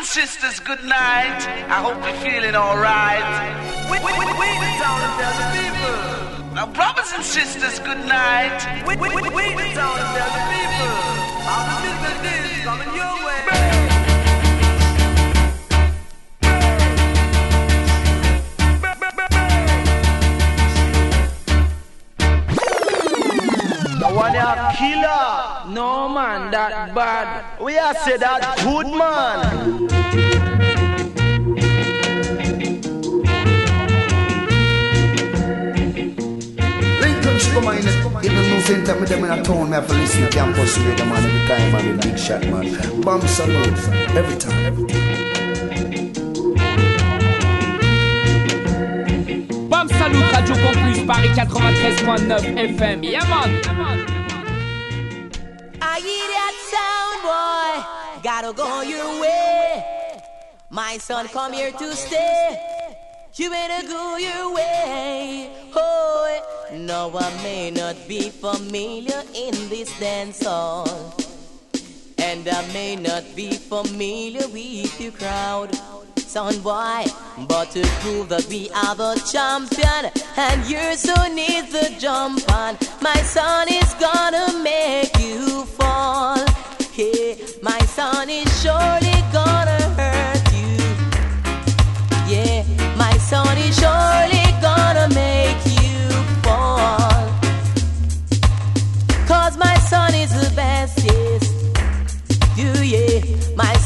and sisters, good night. I hope you're feeling alright. We, we, we, we town and tell the people. Now, brothers and sisters, good night. We, we, we, we town and tell the people. A killer. No man, that bad. We are say that good man. Come on, in the news center, me them in a town, me have to listen to campus radio, man, every time, man, big shot, man. Bam Salute, every time. Every time. Bam Salut, Radio Campus, Paris 93.9 FM. Yeah, man. I Gotta go your way. My son, come here to stay. You better go your way. Oh, no, I may not be familiar in this dance hall. And I may not be familiar with your crowd son boy. But to prove that we are the champion, and your son need the jump on, my son is gonna make you fall.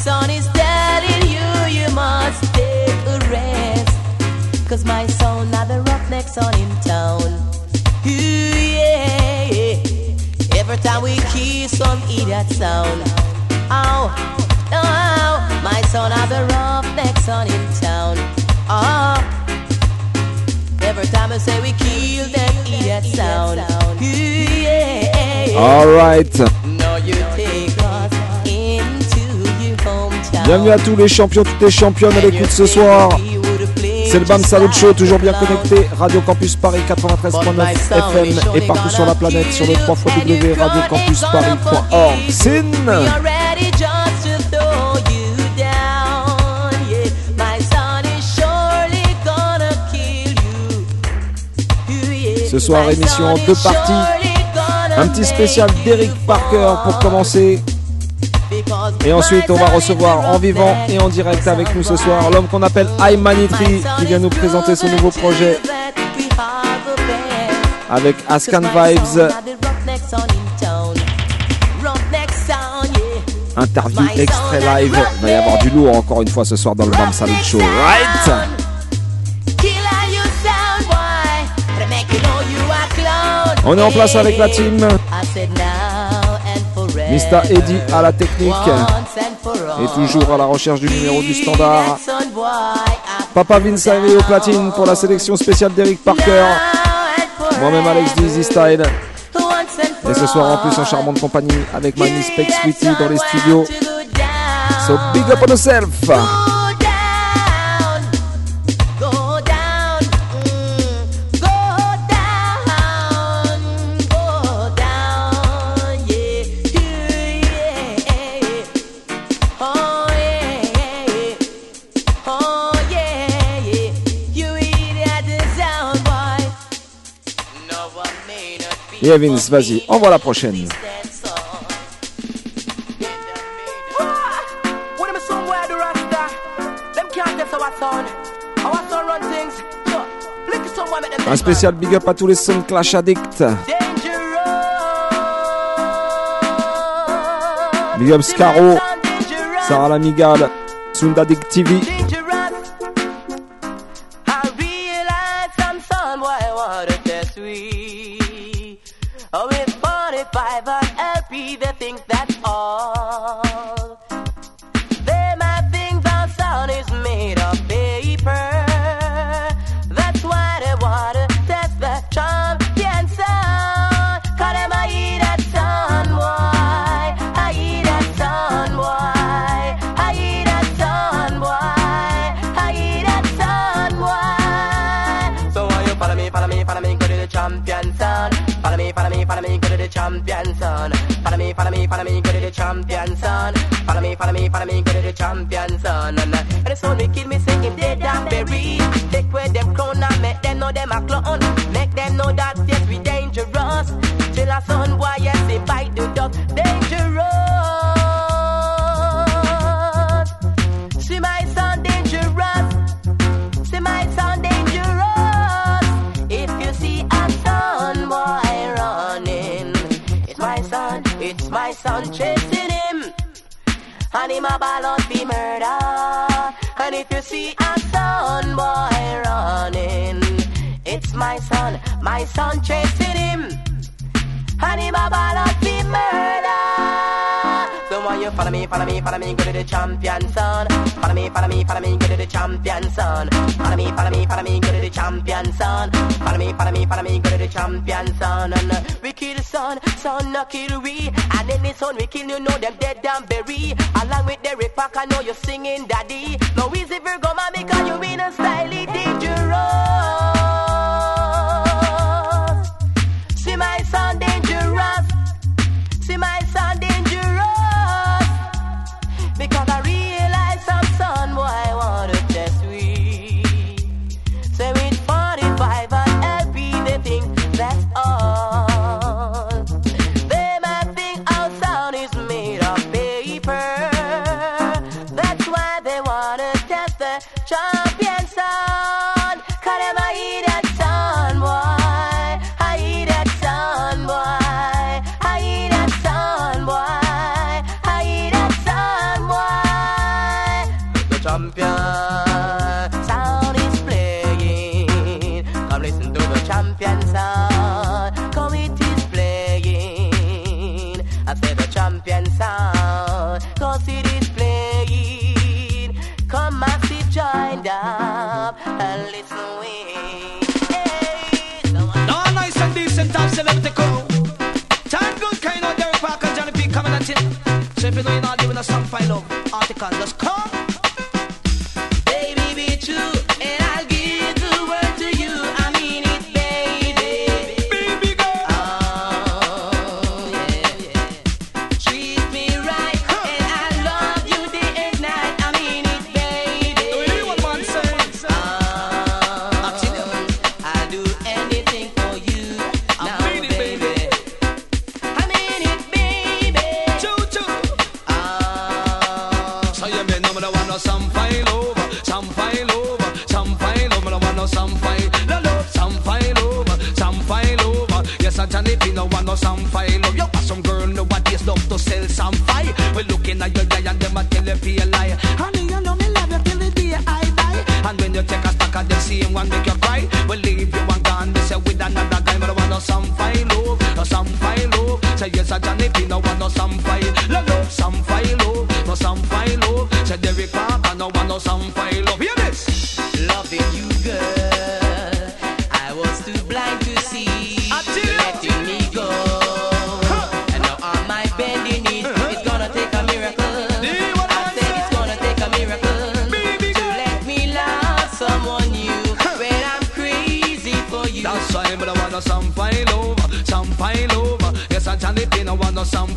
Son is telling you you must take a rest. Cause my son not the roughneck son in town. Ooh, yeah. Every time we kiss on hear that sound. Oh, oh, my son are the roughneck son in town. Oh, every time I say we kill them, hear that sound. Ooh, yeah. All right. Bienvenue à tous les champions, toutes les championnes à l'écoute ce soir. C'est le BAM Salut Show, toujours bien connecté. Radio Campus Paris 93.9 FM et partout sur la planète sur le 3 www.radiocampusparis.org. Sin! Ce soir, émission en deux parties. Un petit spécial d'Eric Parker pour commencer. Et ensuite, on va recevoir en vivant et en direct avec nous ce soir l'homme qu'on appelle Aymanitri qui vient nous présenter son nouveau projet avec Ascan Vibes. Interview extrait live. Il va y avoir du lourd encore une fois ce soir dans le BAM Salut Show. Right? On est en place avec la team. Mr. Eddie à la technique. Et toujours à la recherche du numéro du standard. Papa Vince Harry au platine pour la sélection spéciale d'Eric Parker. Moi-même Alex Dizzy Style. Et ce soir en plus en charmante compagnie avec my Miss Peck Sweetie dans les studios. So big up on yourself. So, flick it somewhere, make them Un spécial big up à tous les Sun Clash addicts. Big up Scaro, Sarah Lamigale, Sundadik TV. son. Follow me, follow me, follow me, go to the champion son. And, uh, and the son we kill me, say him dead and buried. Take where them crown and make them know them a clown. him a ballot be murder. And if you see a son boy running, it's my son, my son chasing him. Honey, my be murder. So why you follow me, follow me, follow me, go to the champion son. Follow me, follow me, follow me, go to the champion son. Follow me, follow me, follow me, go to the champion son. Follow me, follow me, follow me, go to the champion son. And uh, we kill son, son not kill we. And any son we kill, you know them dead and buried. Along with the Park, I know you're singing daddy. No easy Virgo, mommy, cause you in a slightly dangerous. So if you know you're not living a song file of article, just come. some love. Loving you, girl. I was too blind to see. Letting me go. And now on my bending knees, uh-huh. it's gonna take a miracle. I said it's gonna take a miracle to let me love someone new. When I'm crazy for you. That's why I wanna some some. Yes, I'm trying to be no some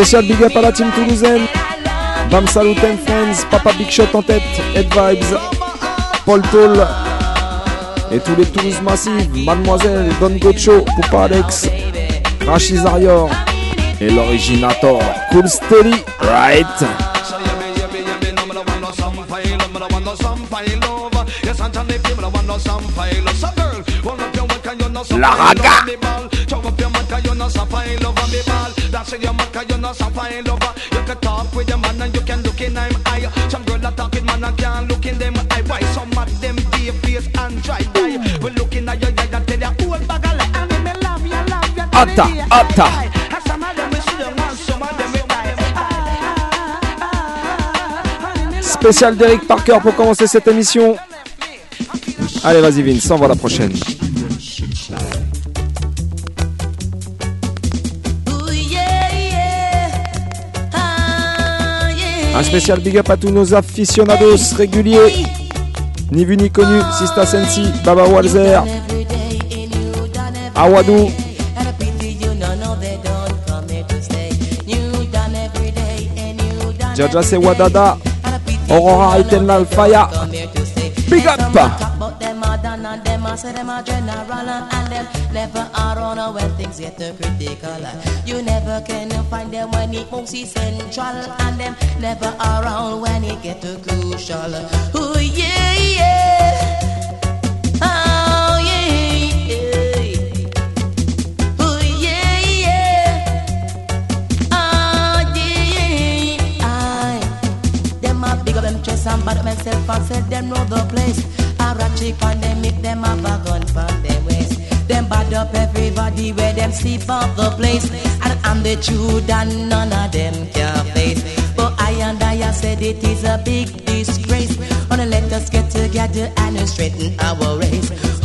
Spécial big up à la team toulousaine. Bam Salut and Friends, Papa Big Shot en tête, Head Vibes, Paul Toll et tous les Toulouse massives, Mademoiselle, Don Gocho, Poupa Alex, Rachid Arior et l'originator Cool Steady, right? La raga! Dash your mouth cause you're not some fine lover. You can talk with your man and you can look in him eye. Some girl that talk with man and can't look in them eye. Why some of them be face and dry die We looking at your eye and tell you old bag of lie. And me love you, love you Apta, apta And some of them we see them and some of them we die Spécial d'Eric Parker pour commencer cette émission. Allez, vas-y Vince, on voit la prochaine. Un spécial big up à tous nos aficionados réguliers. Ni vu ni connu, Sista Sensi, Baba Walzer, Awadou, Jaja Sewadada, Aurora Eternal Fire. Big up! Say them a general uh, and them never around when things get critical. Uh, you never can find them when it moves central and them never around when it get crucial. Oh yeah yeah. Sleep off the place. And I'm the truth and none of them can face. But I and I said it is a big disgrace. Wanna let us get together and straighten our race.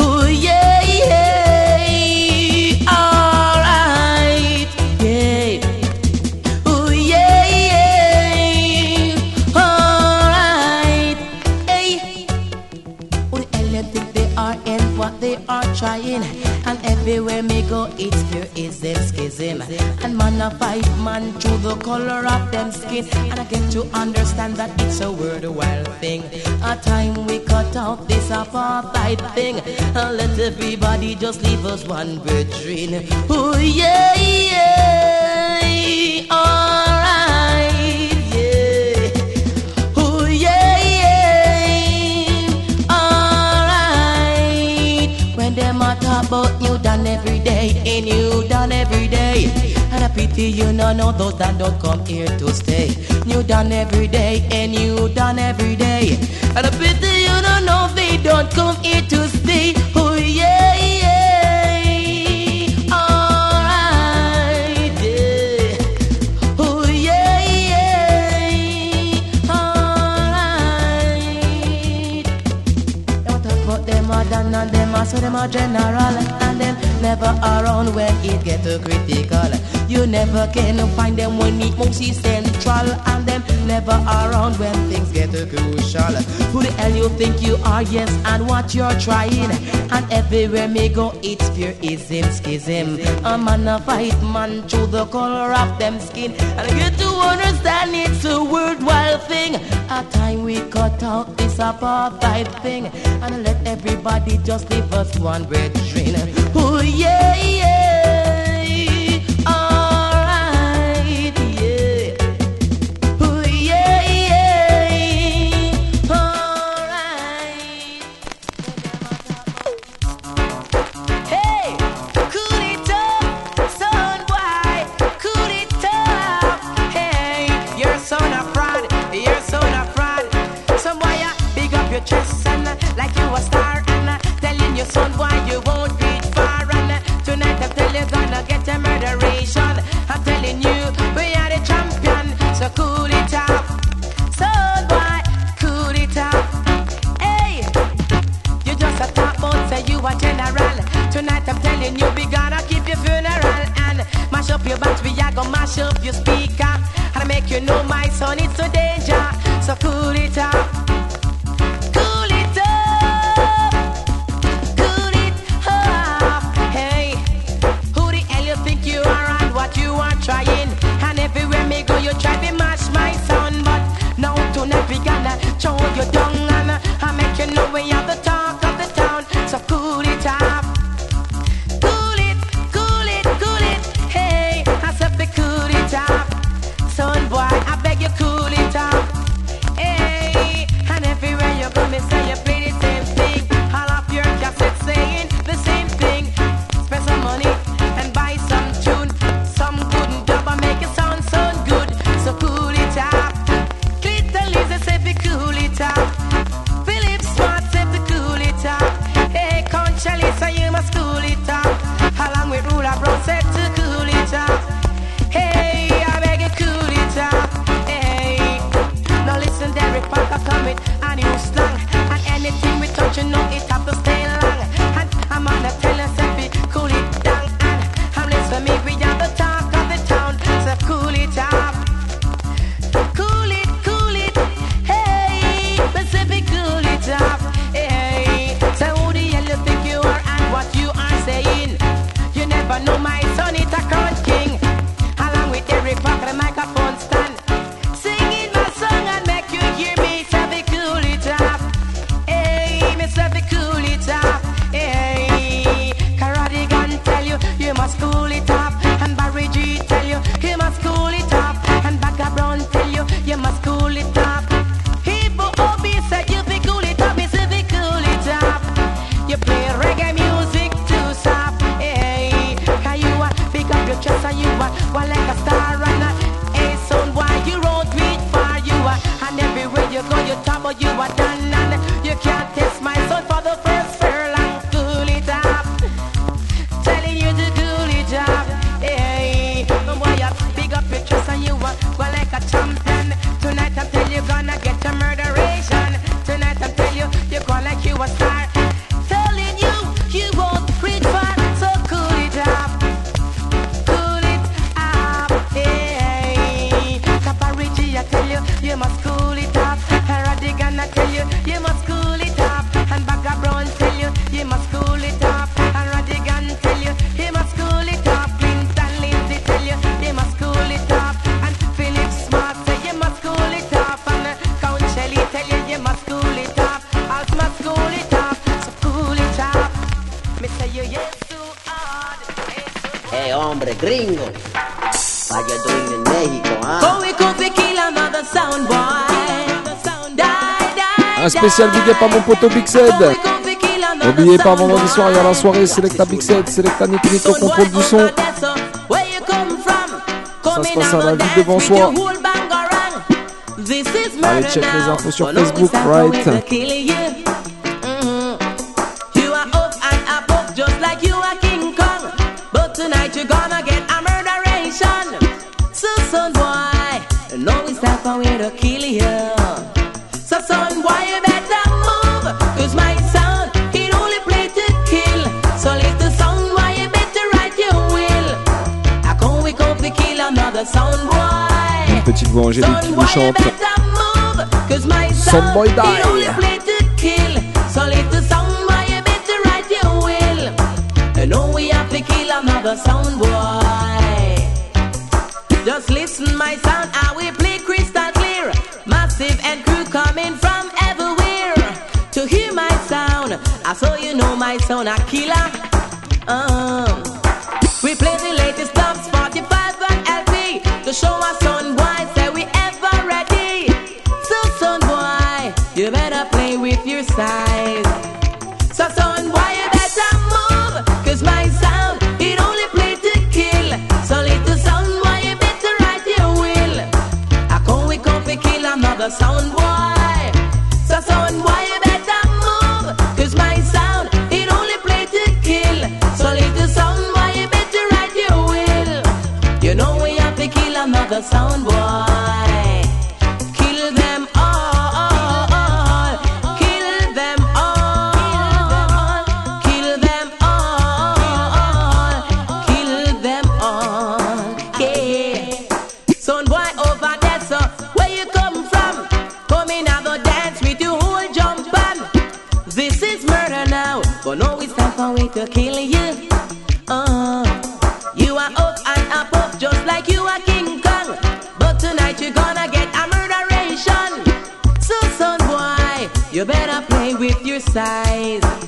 And man a fight man through the color of them skin. And I get to understand that it's a worthwhile thing. A time we cut out this apartheid thing. And let everybody just leave us one brethren. Oh yeah, yeah. Alright. Oh yeah, yeah. Alright. When them a talk about you done every day, and you done every day. Pity you no know those that don't come here to stay. You done every day, and you done every day. And a pity you don't know they don't come here to stay. Oh yeah, yeah. Alright, yeah. Oh yeah, yeah. Alright. Don't talk about them are done them are so them are general and them never around when it get too critical. You never can find them when it moves central and them never around when things get crucial. Who the hell you think you are? Yes, and what you're trying. And everywhere me go, it's pure ism, schism. A man a fight man through the color of them skin. And I get to understand it's a worthwhile thing. A time we cut out this apartheid thing. And let everybody just leave us one brethren. Oh yeah, yeah. Your son why you won't spécial big up à mon poteau Big Zed. N'oubliez pas, vendredi soir, il y a la soirée Selecta Big Zed, Selecta Nick au contrôle du son. Ça se passe à la ville devant soi. Allez, check les infos sur Facebook, right? Angélique qui chante Soundboy Die. Just listen, my son, I will play crystal clear. Massive and crew coming from everywhere to hear my sound. I saw you know my sound, a killer. Um, we play the latest dubs, 45 and LP to show us way to kill you. Uh, you are up and up, up just like you are King Kong. But tonight you're gonna get a murderation. So, son boy, you better play with your size.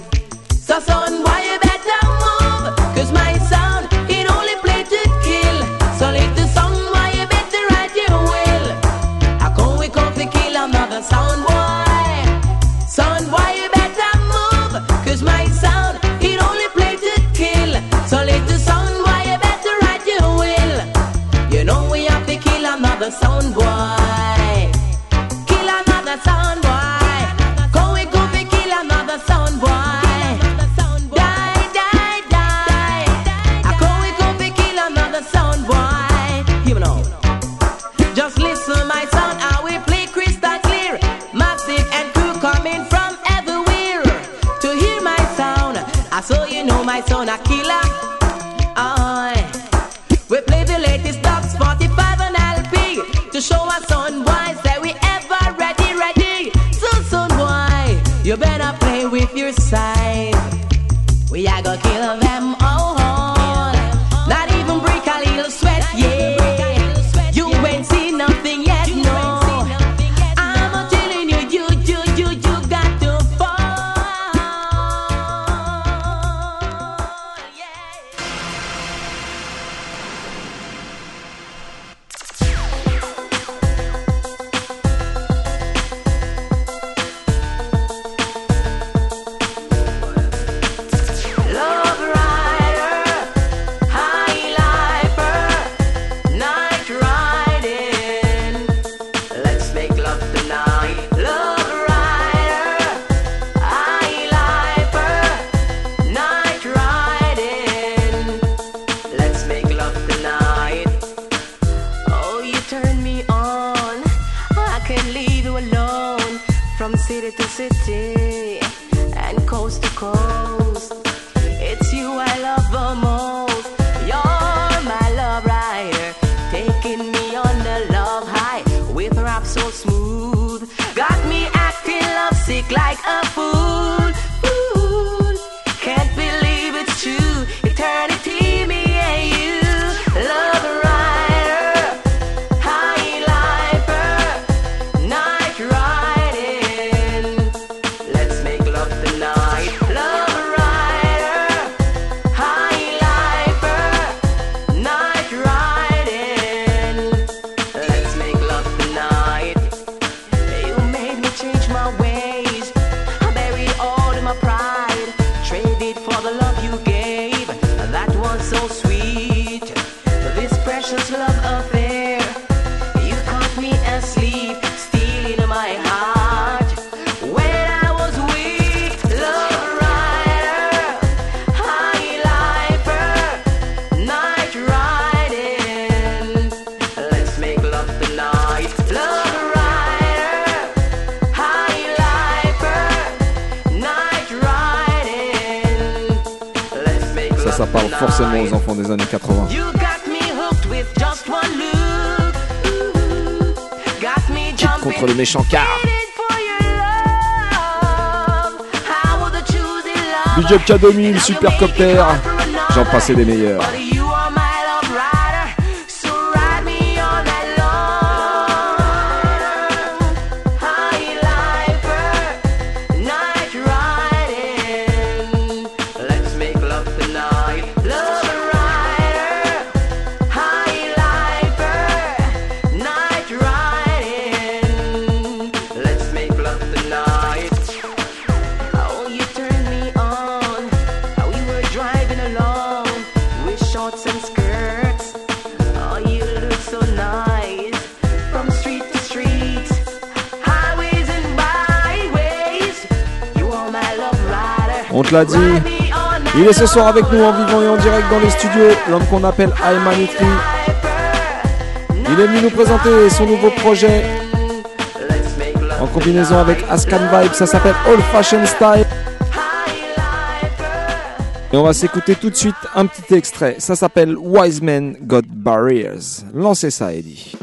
K2000, Supercopter, j'en passais des meilleurs. Il est ce soir avec nous en vivant et en direct dans les studios, l'homme qu'on appelle Ayman Itri. Il est venu nous présenter son nouveau projet en combinaison avec Ascan Vibe, ça s'appelle Old Fashion Style. Et on va s'écouter tout de suite un petit extrait, ça s'appelle Wise Men Got Barriers. Lancez ça, Eddie.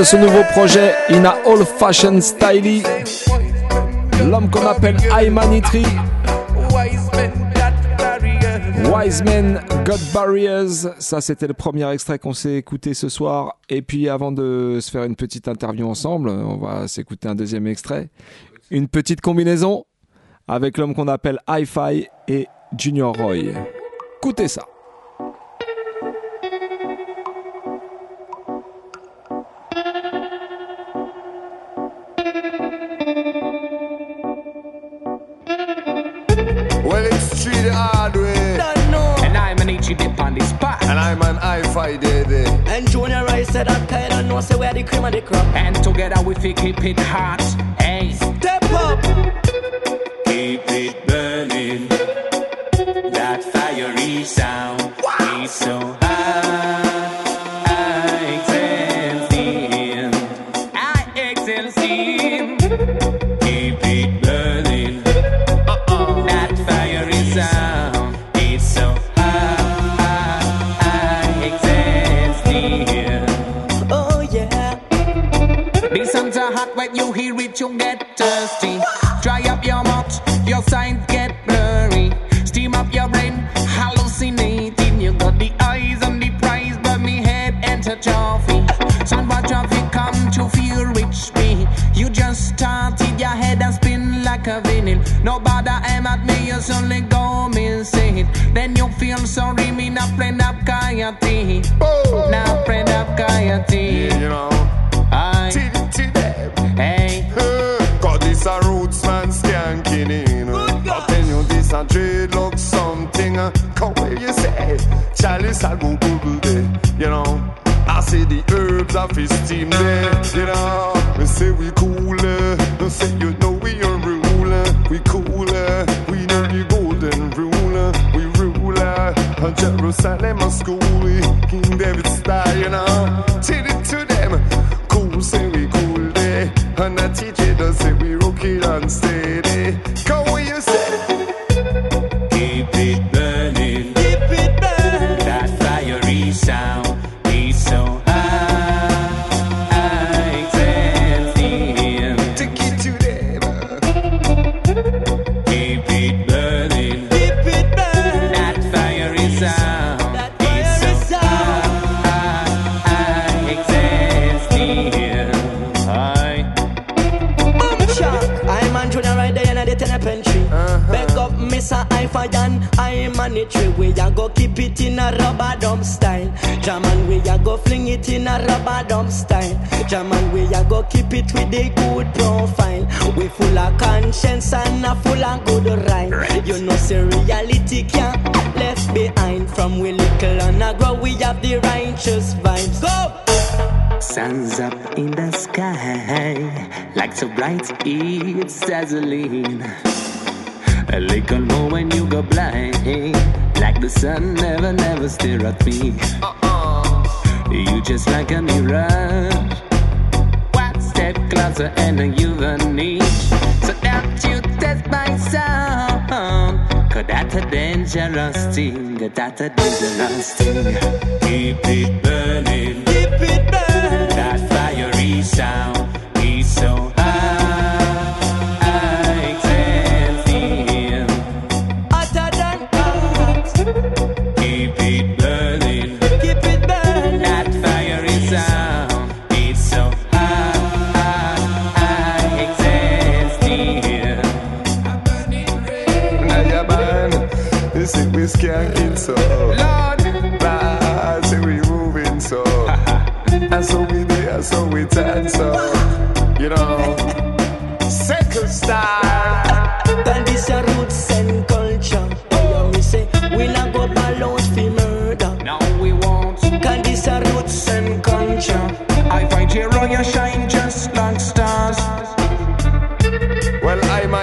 de ce nouveau projet in a old fashioned style. L'homme qu'on appelle Aymanitri. Wise Men Got Barriers, ça c'était le premier extrait qu'on s'est écouté ce soir. Et puis avant de se faire une petite interview ensemble, on va s'écouter un deuxième extrait. Une petite combinaison avec l'homme qu'on appelle Hi-Fi et Junior Roy. Écoutez ça. hi-fi baby. And Junior I said that kind of know say where the cream of the crop. And together we fi keep it hot. Hey, step up. Keep it burning. That fiery sound. We a go keep it with a good profile. We full of conscience and a full of good rhyme. Right. You know, say reality can't left behind. From we little and a grow, we have the righteous vibes. Go! Sun's up in the sky, like so bright it's dazzling. A little more when you go blind, like the sun never, never stare at me. Uh-uh. You just like a mirage answer and a human need. So don't you test my sound. Cause that's a dangerous thing, that's a dangerous thing. Keep it burning, keep it burning. That fiery sound.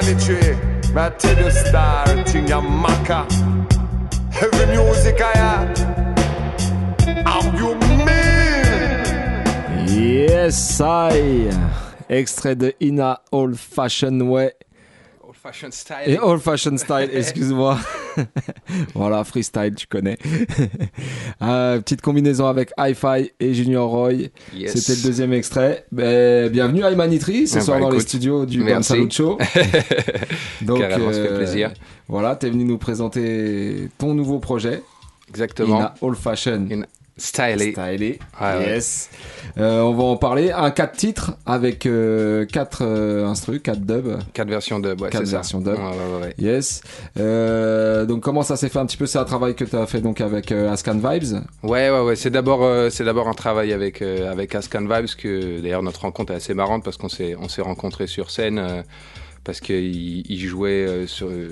Military. May I tell you, star, thing ya maca. Heavy music, I am. How you mean? Yes, I. Extrait de Ina Old Fashion Way. Fashion style. Et Old Fashion Style, excuse-moi. voilà, freestyle, tu connais. Euh, petite combinaison avec Hi-Fi et Junior Roy. Yes. C'était le deuxième extrait. Ben, bienvenue à Imanitri, ce Ah soir bah, dans les studios du. Salut Show. Donc, Carrément, ça fait euh, plaisir. Voilà, t'es venu nous présenter ton nouveau projet. Exactement. Ina Old Fashion. Stylé. Stylé. Ouais. yes. Euh, on va en parler. Un 4 titres avec 4 instrus, 4 dubs. Quatre versions dub, ouais, Quatre c'est ça. versions dub. Ouais, ouais, ouais. Yes. Euh, donc comment ça s'est fait un petit peu C'est un travail que tu as fait donc avec euh, Ascan Vibes? Ouais, ouais, ouais. C'est d'abord, euh, c'est d'abord un travail avec euh, avec Ascan Vibes que d'ailleurs notre rencontre est assez marrante parce qu'on s'est on s'est rencontrés sur scène euh, parce qu'il il jouait euh, euh,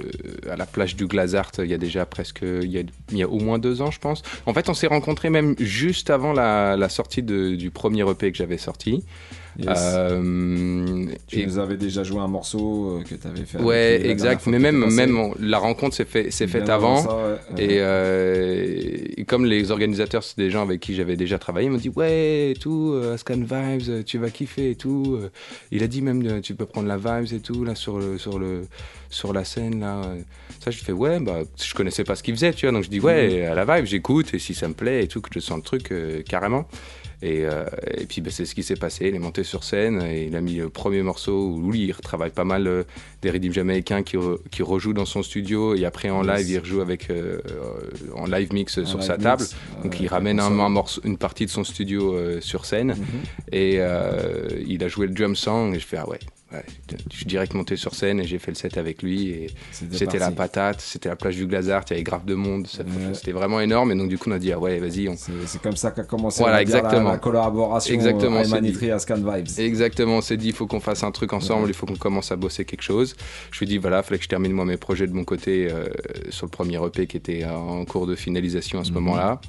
à la plage du Glazart il y a déjà presque il y a, au moins deux ans je pense. En fait, on s'est rencontrés même juste avant la, sortie du premier EP que j'avais sorti. Yes. Euh, tu et- nous avais déjà joué un morceau euh, que tu avais fait. Ouais, avec exact. Mais même, même on- la rencontre s'est fait, s'est faite avant. ça, ouais. Et, euh, et comme les organisateurs, c'est des gens avec qui j'avais déjà travaillé, ils m'ont dit ouais, et tout, euh, Ascan Vibes, euh, tu vas kiffer et tout. Il a dit même tu peux prendre la Vibes et tout là sur le sur le sur la scène là. Ça, je fais ouais, bah je connaissais pas ce qu'il faisait, tu vois, donc je dis ouais, à la Vibe, j'écoute et si ça me plaît et tout, que je sens le truc euh, carrément. Et, euh, et puis bah, c'est ce qui s'est passé. Il est monté sur scène et il a mis le premier morceau où lui il retravaille pas mal euh, des rythmes jamaïcains qui, re- qui rejoue dans son studio et après en live il rejoue avec euh, en live mix sur live sa table. Donc il ramène un, un morceau, une partie de son studio sur scène Mhm. et il a joué le drum song et je fais ah ouais. Ouais. Je suis direct monté sur scène et j'ai fait le set avec lui et c'était la patate, c'était la plage du Glazart, il y avait grave de monde, Ouais. c'était vraiment énorme et donc du coup on a dit ah ouais vas-y on, C'est comme ça qu'a commencé Voilà, dire, la- exactement. La, collaboration Exactement, euh, c'est Imanitri Ascan Vibes. Exactement, on s'est dit il faut qu'on fasse un truc ensemble, il faut qu'on commence à bosser quelque chose. Je lui ai dit voilà, fallait que je termine moi mes projets de mon côté euh, sur le premier EP qui était en cours de finalisation à ce Mhm. moment-là.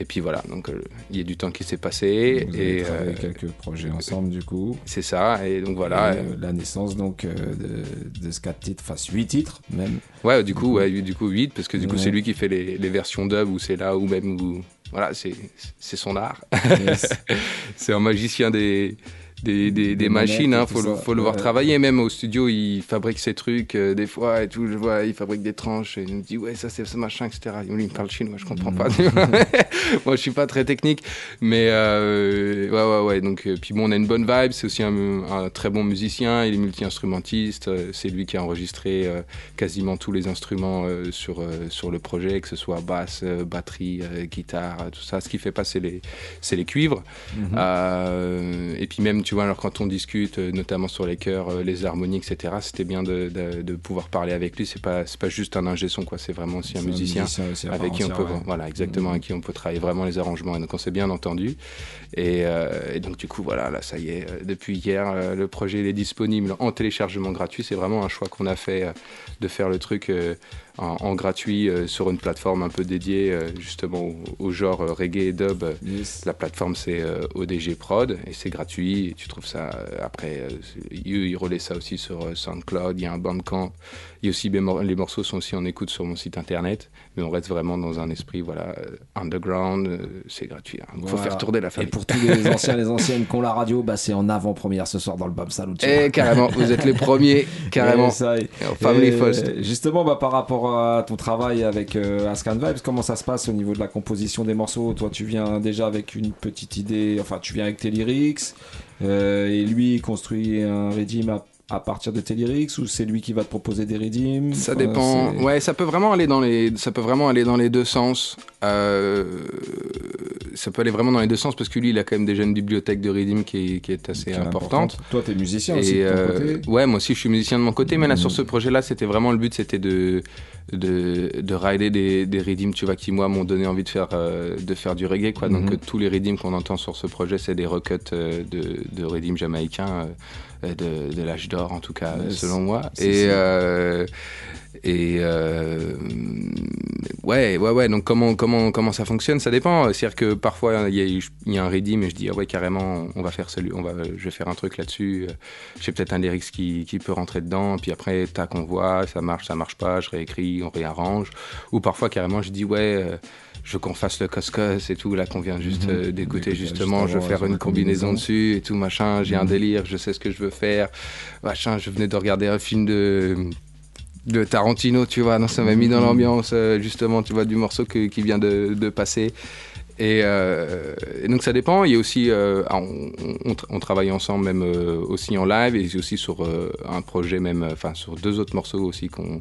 Et puis voilà, donc euh, il y a du temps qui s'est passé Vous avez et travaillé euh, quelques projets ensemble du coup. c'est ça. Et donc voilà, Et, euh, la naissance donc de, de ce 4 titres, enfin 8 titres même. ouais, du coup, ouais, du coup 8 parce que du coup Ouais. c'est lui qui fait les, les versions dub ou c'est là ou même où voilà, c'est c'est son art. Yes. c'est un magicien des, des, des, machines, manettes hein, faut, le, faut le voir travailler. Même au studio, il fabrique ses trucs euh, des fois et tout. Je vois, il fabrique des tranches et il me dit ouais, ça c'est ce machin, etc. Il me parle chinois, je comprends Mm. pas. Moi, je suis pas très technique, mais euh, ouais, ouais, ouais. Donc, euh, puis bon, on a une bonne vibe. C'est aussi un, un très bon musicien. Il est multi-instrumentiste. C'est lui qui a enregistré quasiment tous les instruments sur sur le projet, que ce soit basse, batterie, guitare, tout ça. Ce qui fait pas, c'est les c'est les cuivres. Mhm. Euh, et puis même, tu vois, alors quand on discute, euh, notamment sur les chœurs, euh, les harmonies, etc., c'était bien de, de, de pouvoir parler avec lui. C'est pas, c'est pas juste un ingé son, quoi. C'est vraiment aussi un musicien, aussi avec qui on peut, ouais. voilà, exactement, avec qui on peut travailler vraiment les arrangements. Et donc on s'est bien entendu. Et, euh, et donc du coup, voilà, là, ça y est. euh, Depuis hier, euh, le projet il est disponible en téléchargement gratuit. C'est vraiment un choix qu'on a fait euh, de faire le truc. en, en gratuit sur une plateforme un peu dédiée justement au, au genre reggae et dub. Yes. La plateforme c'est ODG Prod et c'est gratuit et tu trouves ça après ils relaient ça aussi sur SoundCloud, il y a un Bandcamp, il y a aussi les, mor- les morceaux sont aussi en écoute sur mon site internet, mais on reste vraiment dans un esprit voilà underground, c'est gratuit. Il faut Voilà. faire tourner la famille. Pour tous les anciens, les anciennes qui ont la radio, bah c'est en avant-première ce soir dans le Bam Salut. Et carrément, vous êtes les premiers, carrément. Et ça, et- Et en Family et, First. Justement, bah, par rapport à ton travail avec euh, Ascan Vibes, comment ça se passe au niveau de la composition des morceaux? Toi, tu viens déjà avec une petite idée, enfin, tu viens avec tes lyrics, euh, et lui il construit un redeem à, à partir de tes lyrics, ou c'est lui qui va te proposer des redeems Ça Enfin, dépend. Ouais, ça peut vraiment aller dans les, ça peut vraiment aller dans les deux sens. Euh, ça peut aller vraiment dans les deux sens parce que lui, il a quand même déjà une bibliothèque de redeem qui est, qui est assez qui est importante. Toi, t'es musicien aussi Et de ton euh, côté. ouais, moi aussi, je suis musicien de mon côté, mais là, sur ce projet-là, c'était vraiment le but, c'était de de de rider des des redeems, tu vois, qui moi m'ont donné envie de faire euh, de faire du reggae, quoi. Donc Mhm. euh, tous les redeems qu'on entend sur ce projet, c'est des recuts euh, de de redeems jamaïcains euh, de de l'âge d'or, en tout cas, Yes. selon moi. Et euh, et euh, Ouais, ouais, ouais. Donc comment comment comment ça fonctionne Ça dépend. C'est-à-dire que parfois il y, a, il y a un ready, mais je dis ah ouais carrément, on va faire celui, on va, je vais faire un truc là-dessus. J'ai peut-être un lyrics qui, qui peut rentrer dedans. Puis après tac on voit, ça marche, ça marche pas. Je réécris, on réarrange. Ou parfois carrément je dis ouais. euh, je veux qu'on fasse le cos et tout, là qu'on vient juste Mhm. euh, d'écouter Juste justement, je veux faire une combinaison dessus et tout machin, j'ai un Mhm. délire, je sais ce que je veux faire, machin, je venais de regarder un film de de Tarantino, tu vois, non, ça m'a mis dans Mhm. l'ambiance euh, justement, tu vois, du morceau que- qui vient de, de passer. Et, euh, et donc ça dépend. Il y a aussi, euh, ah, on, on tra- on travaille ensemble même euh, aussi en live et aussi sur un projet même, enfin sur deux autres morceaux aussi qu'on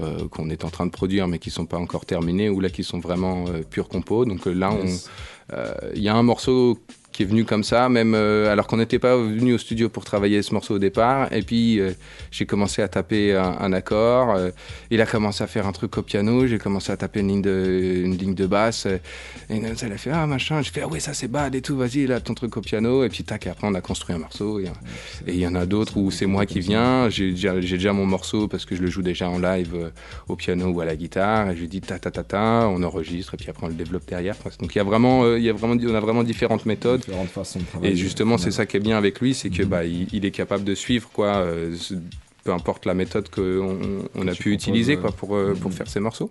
euh, qu'on est en train de produire mais qui sont pas encore terminés ou là qui sont vraiment euh, pure compo. Donc euh, là, Yes. euh, il y a un morceau qui est venu comme ça, même euh, alors qu'on n'était pas venu au studio pour travailler ce morceau au départ. Et puis euh, j'ai commencé à taper un, un accord. euh, il a commencé à faire un truc au piano. J'ai commencé à taper une ligne de, une ligne de basse. et ça, elle a fait ah machin. Je fais ah ouais ça c'est bad et tout. Vas-y là ton truc au piano. Et puis tac. Et après on a construit un morceau. Et il y en a d'autres où c'est moi qui viens. J'ai déjà, j'ai déjà mon morceau parce que je le joue déjà en live au piano ou à la guitare. Et je lui dis ta ta ta ta. On enregistre et puis après on le développe derrière. Donc il y a vraiment, il y a vraiment, on a vraiment différentes méthodes. Différentes façons de travailler. Et justement, c'est ça qui est bien avec lui, c'est que bah, il, il est capable de suivre quoi, euh, peu importe la méthode qu'on on a pu utiliser quoi pour euh, pour Mhm. faire ses morceaux.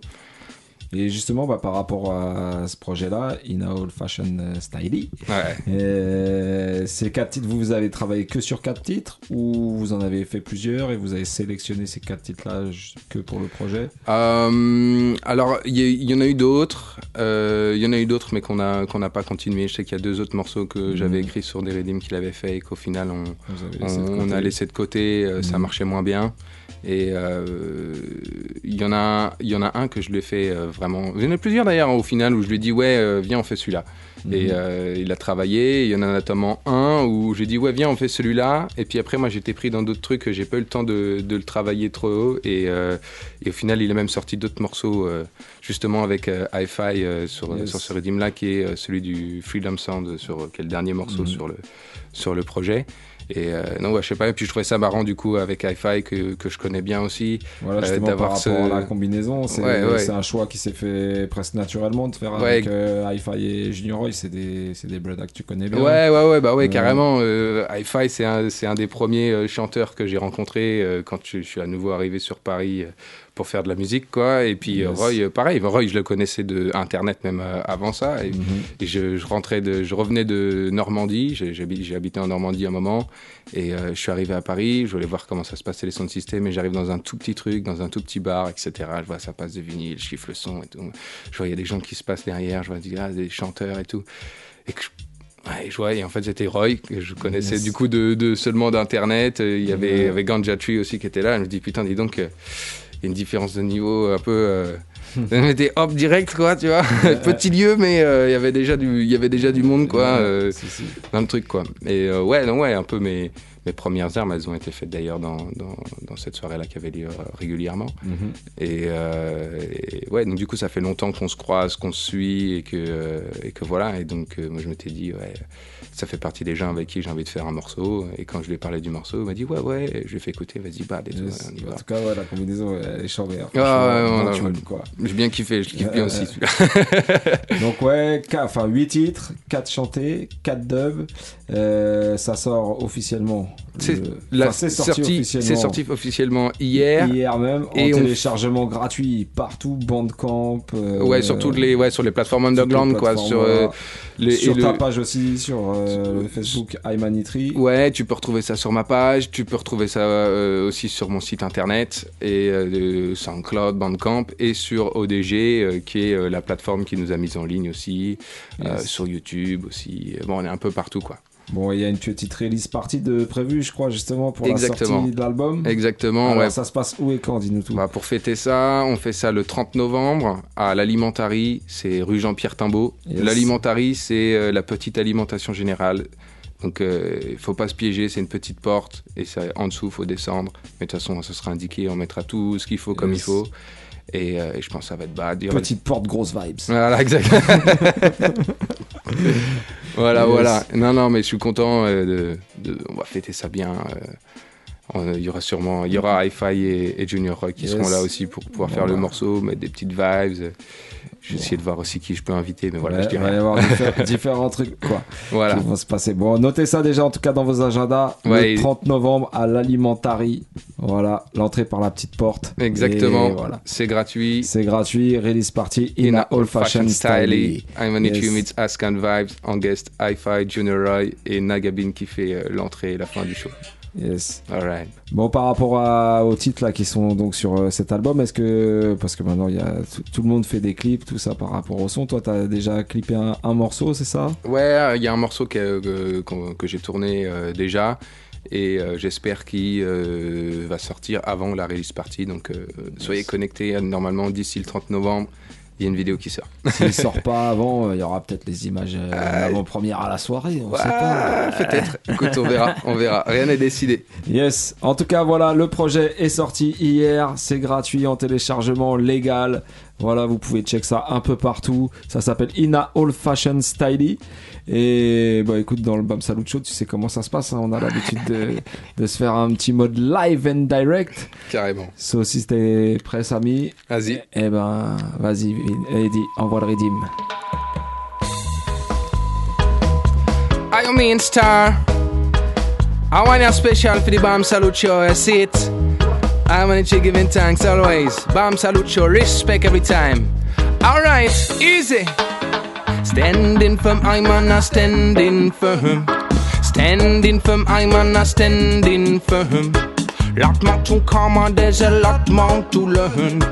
Et justement, bah, par rapport à ce projet-là, In a Old Fashion euh, Styly, Ouais. euh, ces quatre titres, vous, vous avez travaillé que sur quatre titres ou vous en avez fait plusieurs et vous avez sélectionné ces quatre titres-là que pour le projet? Euh, alors il y, en a eu d'autres, euh, il y en a eu d'autres mais qu'on n'a pas continué. Je sais qu'il y a deux autres morceaux que Mhm. j'avais écrits sur des redeems qu'il avait fait et qu'au final on a laissé de côté, euh, ça Mhm. marchait moins bien. Et euh, il y en a, il y en a un que je lui ai fait euh, vraiment. Il y en a plusieurs d'ailleurs au final où je lui ai dit ouais euh, viens on fait celui-là. Et Mhm. euh, il a travaillé. Il y en a notamment un où j'ai dit ouais viens on fait celui-là. Et puis après moi j'étais pris dans d'autres trucs, j'ai pas eu le temps de, de le travailler trop haut. Et, et au final il a même sorti d'autres morceaux justement avec Hi-Fi sur, Yes. sur ce redeem là qui est celui du Freedom Sound sur qui est le dernier morceau Mhm. sur le sur le projet. Et euh, non, ouais, je sais pas. Et puis je trouvais ça marrant du coup avec Hi-Fi que, que je connais bien aussi. Voilà, euh, justement, par rapport ce- à la combinaison, c'est Ouais, ouais. c'est un choix qui s'est fait presque naturellement de faire avec euh, Hi-Fi et Junior Roy, c'est des, c'est des que tu connais bien. Ouais, ouais, ouais, bah ouais, carrément. Hi-Fi, c'est un, c'est un des premiers chanteurs que j'ai rencontré euh, quand je, je suis à nouveau arrivé sur Paris pour faire de la musique, quoi. Et puis Yes. Roy, euh, pareil. Roy, je le connaissais de Internet même euh, avant ça. Et, Mhm. et je, je rentrais de, je revenais de Normandie. J'ai j'ai habi- j'ai habité en Normandie un moment. Et euh, je suis arrivé à Paris. Je voulais voir comment ça se passait les sons de système. Et j'arrive dans un tout petit truc, dans un tout petit bar, etc. Je vois ça passe de vinyle, je chiffre le son et tout. Je vois il y a des gens qui se passent derrière. Je vois des, ah, des chanteurs et tout. Et que je- Ouais, je vois, et en fait c'était Roy, que je connaissais Yes. du coup de, de seulement d'internet. Il y avait, avait Ganja Tree aussi qui était là. Je me dis putain, dis donc, y a une différence de niveau un peu. Euh... On était hop direct quoi, tu vois. Petit lieu, mais euh, il y avait déjà du, il y avait déjà du monde quoi, euh, dans le truc quoi. Et euh, ouais, non ouais, un peu mes mes premières armes, elles ont été faites d'ailleurs dans, dans, dans cette soirée-là qui avait lieu euh, régulièrement. Mhm. Et, euh, et ouais, donc du coup, ça fait longtemps qu'on se croise, qu'on se suit et que, euh, et que voilà. Et donc, moi, je m'étais dit, ouais, ça fait partie des gens avec qui j'ai envie de faire un morceau. Et quand je lui ai parlé du morceau, il m'a dit, ouais, ouais. Je lui ai fait écouter, vas-y, bah, tout, Yes. on y En va. tout cas, ouais, la combinaison, elle est chambée. Ah, ouais, ouais. quoi. J'ai bien kiffé, je kiffe bien aussi celui-là. Donc ouais, enfin 8 titres, 4 chantés, 4 dubs. Euh, ça sort officiellement. C'est enfin, c'est sorti, officiellement. c'est sorti officiellement hier. Hier même, en Et on- téléchargement gratuit partout, Bandcamp. euh, Ouais, sur toutes les, ouais, sur les plateformes les underground, quoi. Sur, euh, les, sur ta le- page aussi, sur euh, Facebook iManitry. Ouais, tu peux retrouver ça sur ma page, tu peux retrouver ça euh, aussi sur mon site internet et euh, SoundCloud, Bandcamp et sur ODG euh, qui est euh, la plateforme qui nous a mis en ligne aussi, euh, Yes. sur YouTube aussi. Bon, on est un peu partout quoi. Bon, il y a une petite release partie de prévue, je crois, justement, pour Exactement. la sortie de l'album. Exactement, Alors, ouais. ça se passe où et quand, dis-nous tout. Bah, pour fêter ça, on fait ça le 30 novembre à l'Alimentary, c'est rue Jean-Pierre Timbaud. Yes. L'Alimentary, c'est euh, la petite alimentation générale. Donc, euh, il faut pas se piéger, c'est une petite porte et ça, en dessous, faut descendre. Mais de toute façon, ça sera indiqué, on mettra tout ce qu'il faut comme Yes. il faut. Et, euh, et je pense que ça va être y aura- Petite porte, grosse vibes. Voilà, exact. voilà, Yes. voilà. Non, non, mais je suis content. euh, de, de- on va fêter ça bien. Euh, Il y aura sûrement, il y aura Hi-Fi et, et Junior Roy qui Yes. seront là aussi pour pouvoir faire le morceau, mettre des petites vibes. Je vais essayer de voir aussi qui je peux inviter, mais voilà, Ouais, je dirais. va y avoir diffé- différents trucs quoi Voilà. qui vont se passer. Bon, notez ça déjà en tout cas dans vos agendas. Ouais, le et- 30 novembre à l'Alimentary. Voilà, l'entrée par la petite porte. Exactement. Voilà. C'est gratuit. C'est gratuit. Release party in, In a old fashion style. I'm on it, Yes. you meets Ascan Vibes, en guest Hi-Fi, Junior Roy et Nagabin qui fait euh, l'entrée et la fin du show. Yes. Alright. Bon, par rapport à, aux titres là qui sont donc sur euh, cet album, est-ce que parce que maintenant il y a tout, le monde fait des clips, tout ça par rapport au son. Toi, t'as déjà clippé un, un morceau, c'est ça? Ouais, euh, il y a un morceau que, que, j'ai tourné euh, déjà et euh, j'espère qu'il va sortir avant la release party. Donc soyez connectés. Normalement, d'ici le 30 novembre, il y a une vidéo qui sort. S'il sort pas avant, euh, il y aura peut-être les images euh, avant-première à la soirée. On sait Ah, pas. Peut-être. Écoute, on verra. On verra. Rien n'est décidé. Yes. En tout cas, voilà, le projet est sorti hier. C'est gratuit en téléchargement légal. Voilà, vous pouvez check ça un peu partout. Ça s'appelle Ina Old Fashion Styly. Et bah écoute, dans le Bam Salut Show, tu sais comment ça se passe. hein. On a l'habitude de, de se faire un petit mode live and direct. Carrément. So, si t'es prêt, Samy, Vas-y. eh ben, vas-y, Eddie, envoie le redeem. I am main star. I want you special for the Bam Salute Show, I see it. I want you giving thanks always. Bam Salute Show, respect every time. Alright, easy. Standing firm, I'm a standing firm. Standing firm, I'm a standing firm. Lot more to come, and there's a lot more to learn.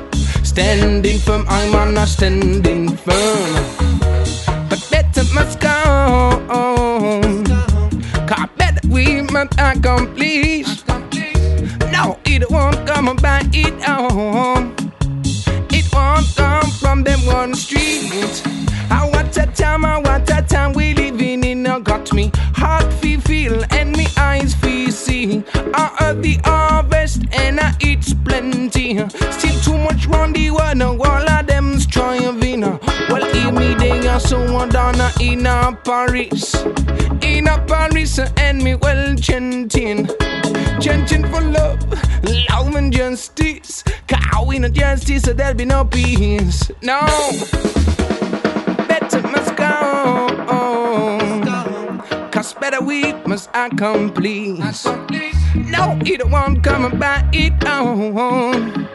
Standing firm, I'm a standing firm. But better must go. Cause better we must accomplish. No, it won't come by it own. It won't come from them one street. Ah, what a time, ah, what a time we living in. ah, Got me heart feel feel and me eyes feel see. I heard the harvest and I eat plenty. Still too much round the world, now all of them striving. Well, hear me they are so done in a Paris. In a Paris and me well chanting. Chanting for love, love and justice. Cow in a justice, there'll be no peace. No, Cause better we must accomplish. No, it won't come by it own.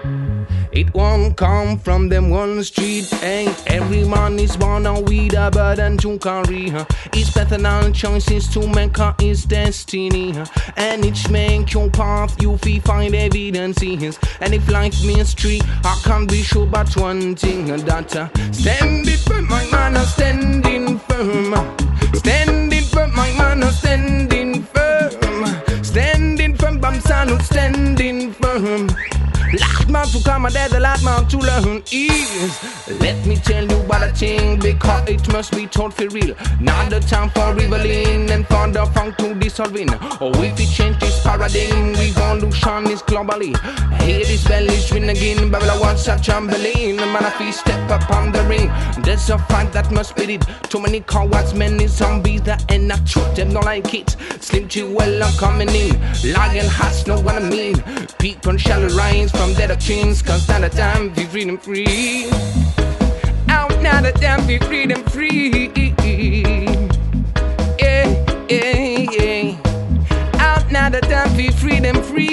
It won't come from them one street. Ain't every man is born a with a burden to carry. huh? It's personal choices to make her his destiny. huh? And each make your path, you feel find evidences. And if life mystery, I can't be sure but one thing that uh, standing firm, my man, uh, standing firm. Standing standing firm. Standing firm, salute, standing firm. Come and there's a lot more to learn is Let me tell you what I think because it must be told for real. Not the time for reveling and for the funk to dissolving. Or if we change this paradigm revolution is globally. Bell is ring again Babylon wants a trampoline. Man if we step upon the ring. There's a fight that must be it Too many cowards, many zombies that end not truth Them don't like it. Slim too well I'm coming in. Lion has know what I mean. People shall rise from their doctrines Cause now the time we freedom free Out now the time be freedom free Yeah, yeah, yeah. Out now the time we freedom free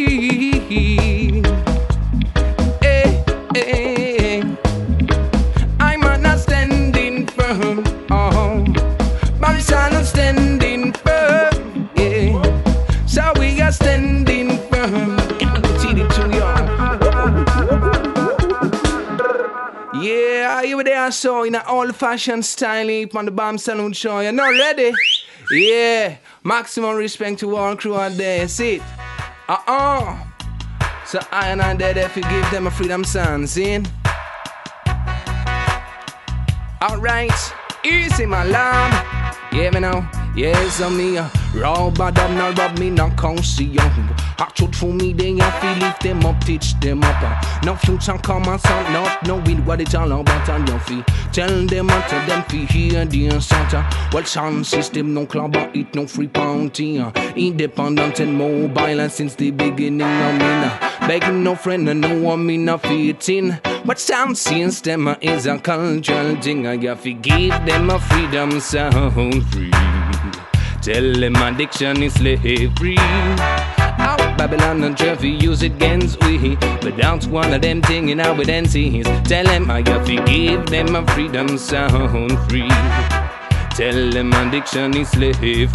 Yeah, you were there so in an old fashioned style on the Bam Salute show. You're not ready? Yeah, maximum respect to all crew out there. See it? Uh uh. So I and I there if you give them a freedom sound, see? Alright, easy my love. Yeah, me now. Yes, I'm. Raw bad up, now rub me, see um. you. Hot shoot for me, then you feel lift them up, teach them up. Uh. No future come and sound, not knowing what it's all about on your feet. Tell them and tell them fi hear the Santa. Well, sound system no club, it no free bounty. Uh. Independent and mobile, and since the beginning, I mean, uh. begging no friend, and no one me not fitting. But sound system is a cultural thing. I got to give them a freedom sound free. Tell them addiction is slavery. Out Babylon and Jersey use it against we. But that's one of them thing in our dances. Tell them I got to give them a freedom sound free. Tell them addiction is slavery.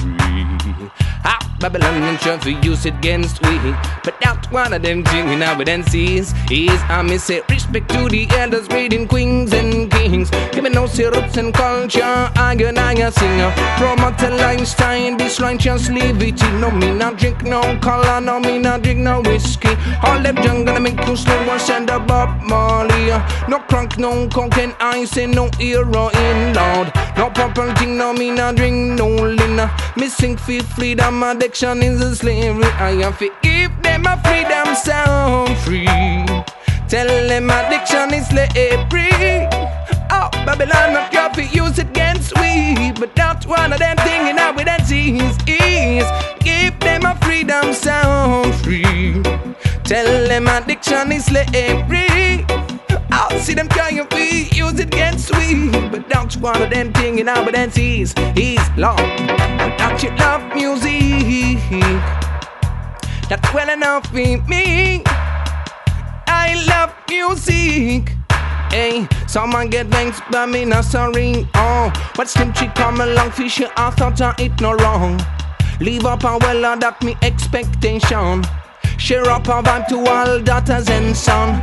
Out Babylon and Jersey use it against we. But that's one of them thing in our dances. Is I may say respect to the elders, reading queens and kings. Give me no syrups and culture. I get I a singer. Promote a lifestyle. This leave it. No me not drink no color. No me not drink no whiskey. All them junk gonna make you slow and send up Bob Marley. No crank, no cocaine. I say no heroin, Lord. No purple thing. No me not drink no lina. Missing fifth freedom. Addiction is a slavery. I have to give them a freedom sound free. Tell them addiction is slavery. Oh, Babylon, not your fi use it against we. But not one of them thinking thing in our dances is give them a freedom sound free. Tell them addiction is slavery. I'll see them trying to use it against we. But that's one of them thing in our dances is love. But don't you love music? That's well enough for me. I love music. Hey, someone get thanks, by me not sorry. Oh, but Slim Chick come along, fish I thought I it no wrong. Leave up a well, that me expectation. Share up a vibe to all daughters and son.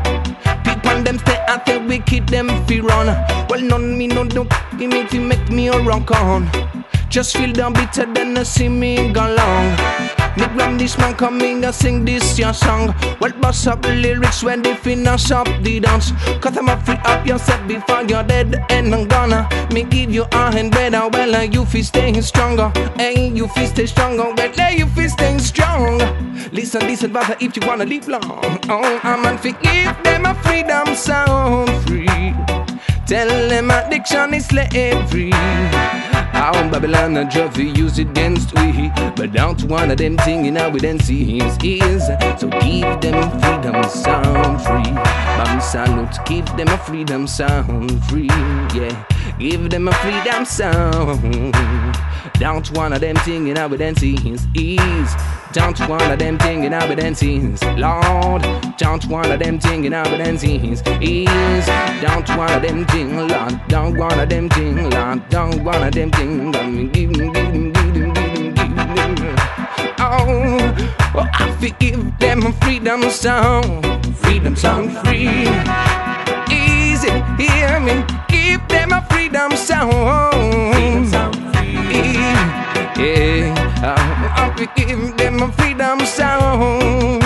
People them stay at the wicked them fi run. Well, none me no do give me fi make me a rock on. Just feel the bitter then I see me go long. Me gram this man coming and sing this your song. Well, bust up the lyrics when they finish up the dance. Cause I'm free up yourself before you're dead and I'm gonna. Me give you a hand better, well, uh, you feel staying stronger. Hey, you feel stay stronger, well, hey, you feel staying strong. Listen, listen, brother, if you wanna live long. Oh, I'm on forgive them a freedom sound free. Tell them addiction is slavery. How Babylon and use it against we. But don't one of them thing in our dances is. So give them freedom sound free. Bam salute, give them a freedom sound free. Yeah, give them a freedom sound. Don't one of them thing in our dances is. Don't one of them thing in our dances, Lord. Don't one of them thing in our dances is. Don't one of them thing, Lord. Don't one of them thing, Lord. Don't one of them thing. Give them, give them, give them, give them, give them. Oh, well, I forgive them a freedom sound, freedom sound free. Easy, hear me. Give them a freedom sound. Freedom sound free. Yeah, I, I forgive them a freedom sound.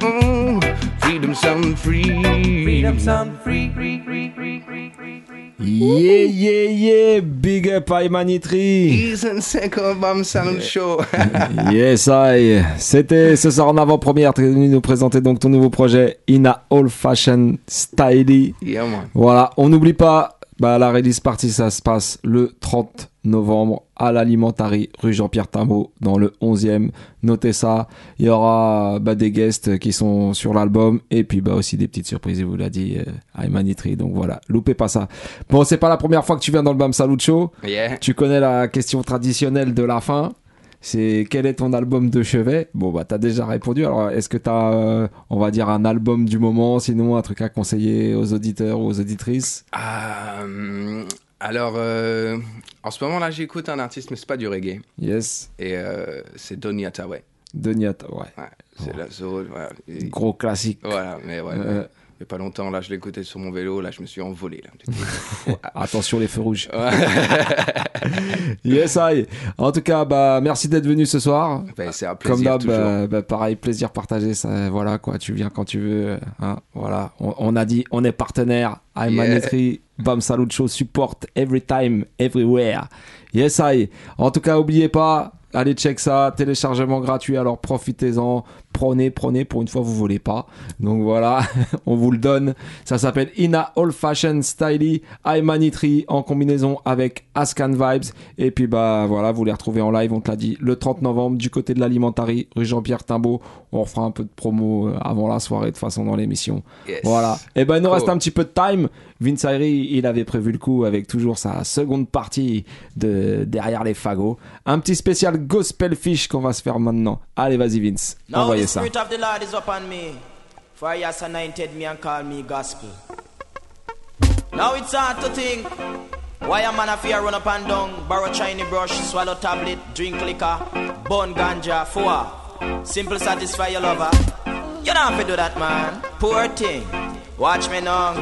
Mm, freedom sound free. Freedom sound free. free, free, free, free, free, free. Yeah, yeah, yeah, big up 5 Bam Salon Show. yes, I. C'était ce soir en avant-première. Tu es venu nous présenter donc ton nouveau projet In a Old Fashion Style. yeah, man. Voilà, on n'oublie pas, bah, la release party, ça se passe le 30 novembre à l'Alimentari, rue Jean-Pierre Tamot, dans le 11e. Notez ça. Il y aura bah, des guests qui sont sur l'album et puis bah, aussi des petites surprises, il vous l'a dit, euh, à Emanitri. Donc voilà, loupez pas ça. Bon, c'est pas la première fois que tu viens dans le Bam Salut Show. Yeah. Tu connais la question traditionnelle de la fin. C'est quel est ton album de chevet? Bon, bah, t'as déjà répondu. Alors, est-ce que t'as, euh, on va dire, un album du moment, sinon un truc à conseiller aux auditeurs ou aux auditrices? Euh, alors, euh, en ce moment là, j'écoute un artiste, mais c'est pas du reggae. Yes. Et euh, c'est Donny Hathaway. Deniat, ouais. Ouais, c'est la soul. Voilà. Et- Gros classique. Voilà, mais ouais. Euh. ouais. Il y a pas longtemps, là, je l'écoutais sur mon vélo, là, je me suis envolé. Là. Attention les feux rouges. Yes, I. En tout cas, bah, merci d'être venu ce soir. Ben, c'est un Comme plaisir d'hab, toujours. bah, bah, pareil, plaisir partagé. Ça, voilà, quoi. Tu viens quand tu veux. Hein, voilà. On, on a dit, on est partenaire à Yeah. Bam Salut Show support every time, everywhere. Yes, I. En tout cas, oubliez pas, allez check ça, téléchargement gratuit, alors profitez-en, prenez, prenez, pour une fois vous volez pas. Donc voilà, on vous le donne. Ça s'appelle Ina Old Fashion Styly Imanitri en combinaison avec Ascan Vibes. Et puis bah voilà, vous les retrouvez en live, on te l'a dit, le 30 novembre du côté de l'alimentari, rue Jean-Pierre Timbaud. On refera un peu de promo euh, avant la soirée de façon dans l'émission. Voilà. Et ben il nous reste un petit peu de time. Vince Ayri, il avait prévu le coup avec toujours sa seconde partie de derrière les fagots. Un petit spécial gospel fish qu'on va se faire maintenant. Allez, vas-y Vince, envoyez ça. Spirit of the Lord is upon me. For he has anointed me and called me gospel. Now it's hard to think. Why a man a fear run up and down, borrow shiny brush, swallow tablet, drink liquor, burn ganja, four. Simple satisfy your lover. You don't have to do that, man. Poor thing. Watch me now.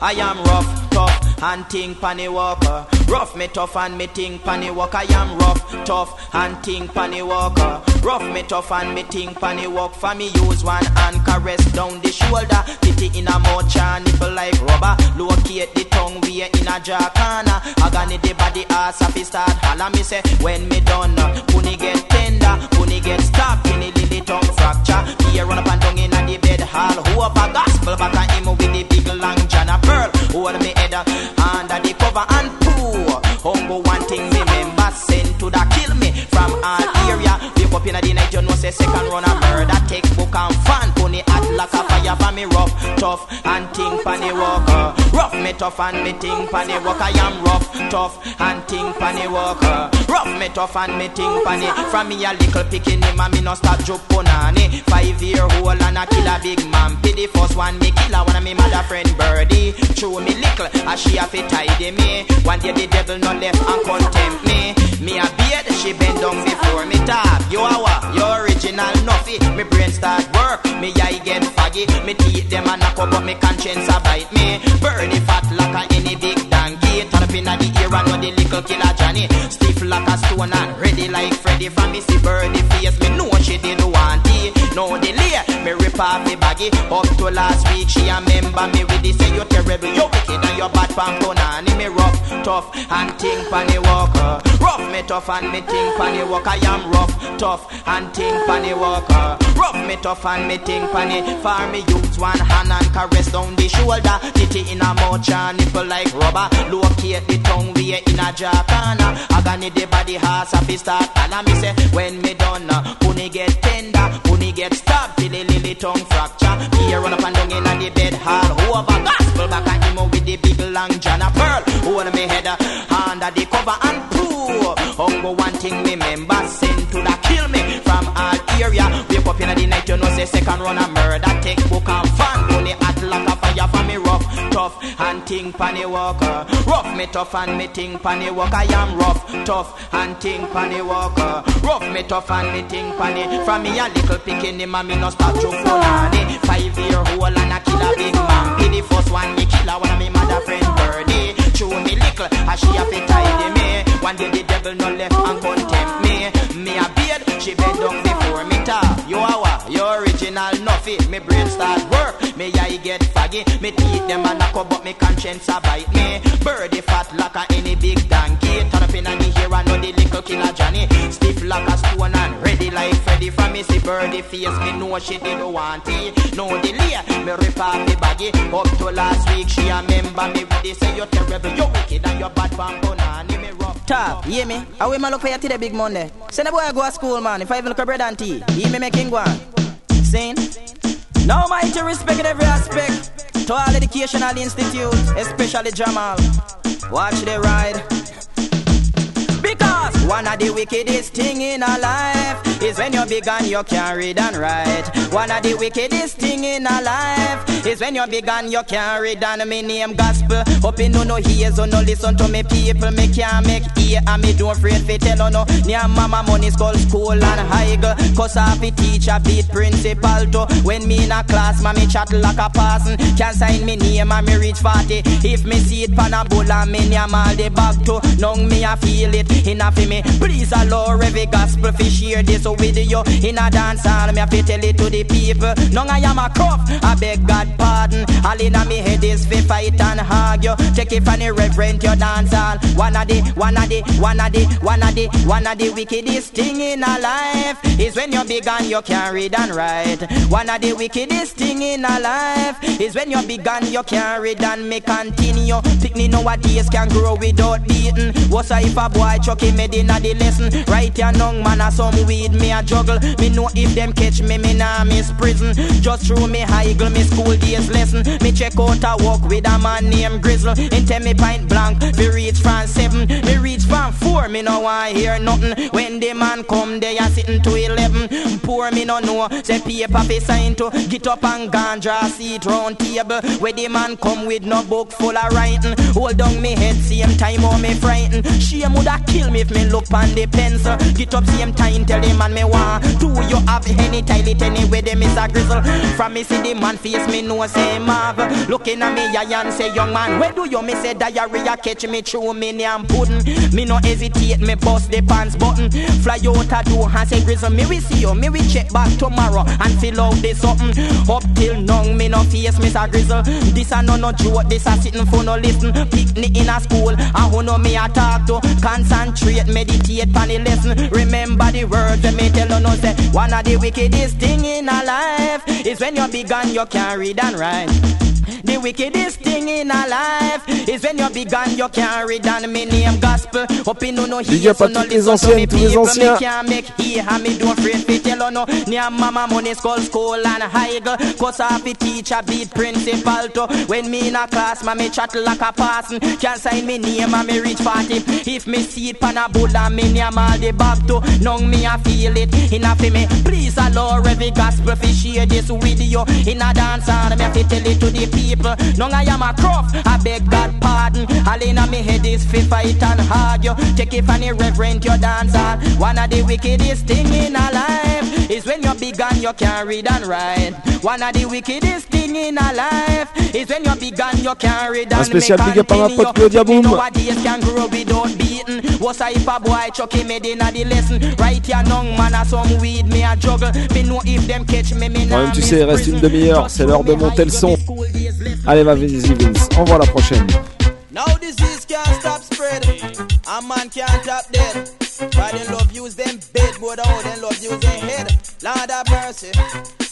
I am rough, tough, and think panny walker. Rough me tough and me think panny walk. I am rough, tough, and think panny walker. Rough me tough and me think panny walk. For me use one hand caress down the shoulder. Titty in a mouth, cha nipple like rubber. Locate the tongue we in a jaw corner. Agony the body ass up start holla me say when me done. Puni get tender, puni get stopped in the lily tongue fracture. Here run up and down in a the bed hall. Who up a gospel back him with the big long John a pearl. Hold me head under the cover and poo. Humble one thing remember send to the kill me from all area. Wake up in the night you know say second run a murder. Textbook and fan pony hot like a fire for me rough, tough and think panny walker. Uh. Rough me tough and me think panny walker. I am rough, tough and think panny. Rough me tough and me think panny. From me a little picking him and me no stop joke punani. Five year old and a kill a big man. Be the first one me kill a one of me mother friend birdie. Chew me little as she a fit tidy me. One day the devil no left and contempt me. Me a beard, she bend down before me talk. You a what? You original nuffy. Me brain start work, me eye get foggy. Me teeth them a knock up, but me conscience a bite me. Birdie fat like a any big donkey. Turn up inna the ear and know the little killer Johnny. Stiff like a stone and ready like Freddy. From me see birdie face, me know she didn't want it. No delay, me rip off me baggy. Up to last week, she a member me with this. Say you terrible, you wicked and you bad pan punani. Me rough, tough and think panny walker. Rough me tough and me think panny walker. I am rough, tough and think panny walker. Rough me tough and me think panny. For me use one hand and caress down the shoulder. Titty in a mouth and nipple like rubber. Locate the tongue we in a corner. Agony the body heart a fi start. And me say when me done, uh, get tender, get stabbed the lily tongue fracture. Here run up and down in the bed hall. A gospel back and him with the big long John a pearl. Hold me head under the cover and poo. Humble one thing remember, send to the kill me from all area. Wake up in the night, you know say second run a murder. Textbook and fan, only like a fire for me rough, tough and think panny walker. Rough me tough and me think panny walker. I am rough, tough and think panny walker. Rough me tough and me think panny. From me a little picking him and me no stop to punani. Five year old and a killer big man. Be the first one me killer one of me mother friend birdie. Chew me little as she a fit tidy me. One day the devil no left and contempt me. Me a beard, she bend down before me talk. You a what? You original nuffy. Me brain start work. Me eye get foggy. Me teeth them a knock up, but me conscience a bite me. Birdie fat like a any big donkey. Turn up in a the hair and know the little killer Johnny. Stiff like a stone and ready like Freddy. From me see birdie face, me know she didn't want it. No delay, me rip off the baggy. Up to last week, she a member me with this. Say you're terrible, you're wicked and you bad from Bonani. Me rough. Top, hear me? I will look for you today, big Monday. Send the boy go to school, man. If I even look at bread and tea, he me making one. Sing. Now to respect in every aspect. To all educational institutes, especially Jamal. Watch the ride. One of the wickedest thing in our life is when you're big and you can't read and write. One of the wickedest thing in our life is when you're big and you can't read and me name gospel. You no no hears or no listen to me people. Me can't make ear and me don't afraid fi tell no. Near mama money skull school and high. Cause I fi teacher beat principal to. When me in a class, mommy chat like a person. Can't sign me name and me reach 40. If me see it pan a bull and me name all the bag to. Now me I feel it enough for me. Please allow every gospel fi share this with you in a dance hall. Me have to tell it to the people. No, I am a cuff. I beg God pardon. All in me head is fi fight and argue. Take it from the reverend your dance hall. One of the, one of the, one of the, one of the, one of the wickedest thing in a life is when you're big and you can read and write. One of the wickedest thing in a life is when you're big and you can read and me continue. Picnic nowadays can grow without beating. What's if a boy chuck him in a the lesson? Right here, young man, a some weed me a juggle. Me know if them catch me, me nah miss prison. Just through me high me school days lesson. Me check out a walk with a man named Grizzle. In tell me pint blank, me reach from seven. Me reach from four, me no want hear nothing. When the man come, they are sitting to eleven. Poor me no know, say paper fi sign to. Get up and ganja seat round table. Where the man come with no book full of writing. Hold down me head, same time or me frightened. Shame woulda kill me if me look on the pencil. Get up same time, tell the man me want. Do you have any toilet anywhere them is a grizzle? From me see the man face, me know say marv. Looking at me, I and say young man, where do you me say diarrhea catch me through me name pudding? Me no hesitate, me bust the pants button. Fly out a door and say grizzle, me we see you, me we check back tomorrow and fill out this something. Up till now, me no face, me a grizzle. This a no no joke, this a sitting for no listen. Picnic in a school, I who know me a talk to. Concentrate, meditate, pan the lesson. Remember the words that me tell no say. One of the wickedest thing in a life is when you're big and you can't read and write. The wickedest thing in a life is when you're big and you can't read. And me name gospel. Up in no Big up à toutes les anciennes, tous les anciens. can't make here and me don't afraid to tell no. Near mama money school school and high Cause I be teacher beat principal to. When me in a class ma me chat like a passing Can't sign me name and me reach party If me see it pan a bull and me name all the bag to. Nung me a feel it. Enough for me. Please allow every gospel fi share this video In a dance and me have to tell it to the people. Nung I am a croft. I beg God pardon. All in me head is fi fight and argue Take it from the reverend your dance hall One of the wickedest thing in a life Is when you're big and you can read and write One of the wickedest thing in life. Is when you're big and you can read Un and make up ma pote Claudia Boom. Nowadays can grow without beating. What's a if a boy chuck him head in a the lesson? Right here young man a some weed me a juggle. Me know if them catch me me Quand nah même, tu sais, il reste une demi-heure, c'est l'heure de monter le son. Allez, va, vas-y, Vince, envoie la prochaine. Now can't stop spread. A man can't stop dead. Why them love use them bed, but how them love use them head. Lord have mercy.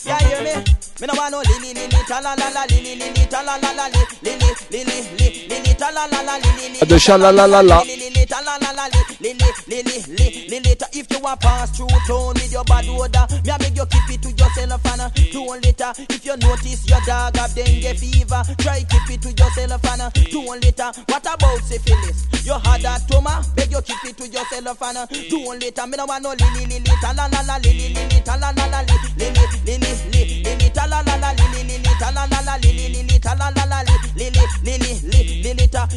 Yeah, hear me? Me no want no lily lily ta la la la lily lily ta la la la lily lily lily ta la la la lily lily De chalalalala. lily lily ta la la la lily lily lily lily. If you want pass through town with your bad odor, me I beg you keep it to yourself and don't later. If you notice your dog have dengue fever, try keep it to yourself and don't later. What about syphilis? You had that toma, beg you keep it to yourself and don't later. Me no want no lily lily ta la la la lily lily ta la la la li lily lily lily lily ta li.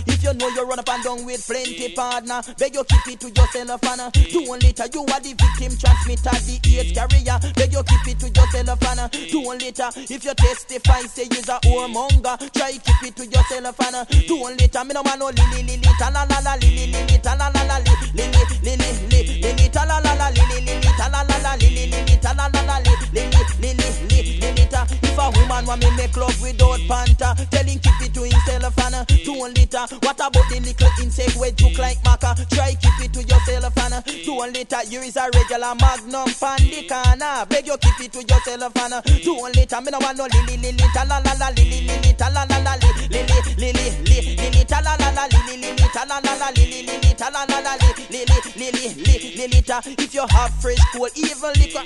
If you know you run up and down with plenty partner, beg you keep it to yourself and uh, don't later. You are the victim transmitter, the AIDS carrier. Beg you keep it to yourself and uh, don't later. If you testify, say you's a whoremonger, try keep it to yourself and uh, don't later. Me no want no lily lily ta la la la lily lily ta la la la li lily lily lily lily ta la la la lily lily ta la la la lily lily ta la la la li lily lily lily lily. If a woman want me make love without panta, tell him keep it to himself and uh, don't later. What about the little insect where juke like maca? Try keep it to yourself and uh, don't later. You is a regular magnum pan the corner. Beg you keep it to yourself and uh, don't later. Me no want no lily lily ta la la la lily lily ta la la la li lily lily lily lily ta la la la lily lily ta la la la lily lily ta la la la li lily lily lily lily ta. If you have fresh cold, even liquor,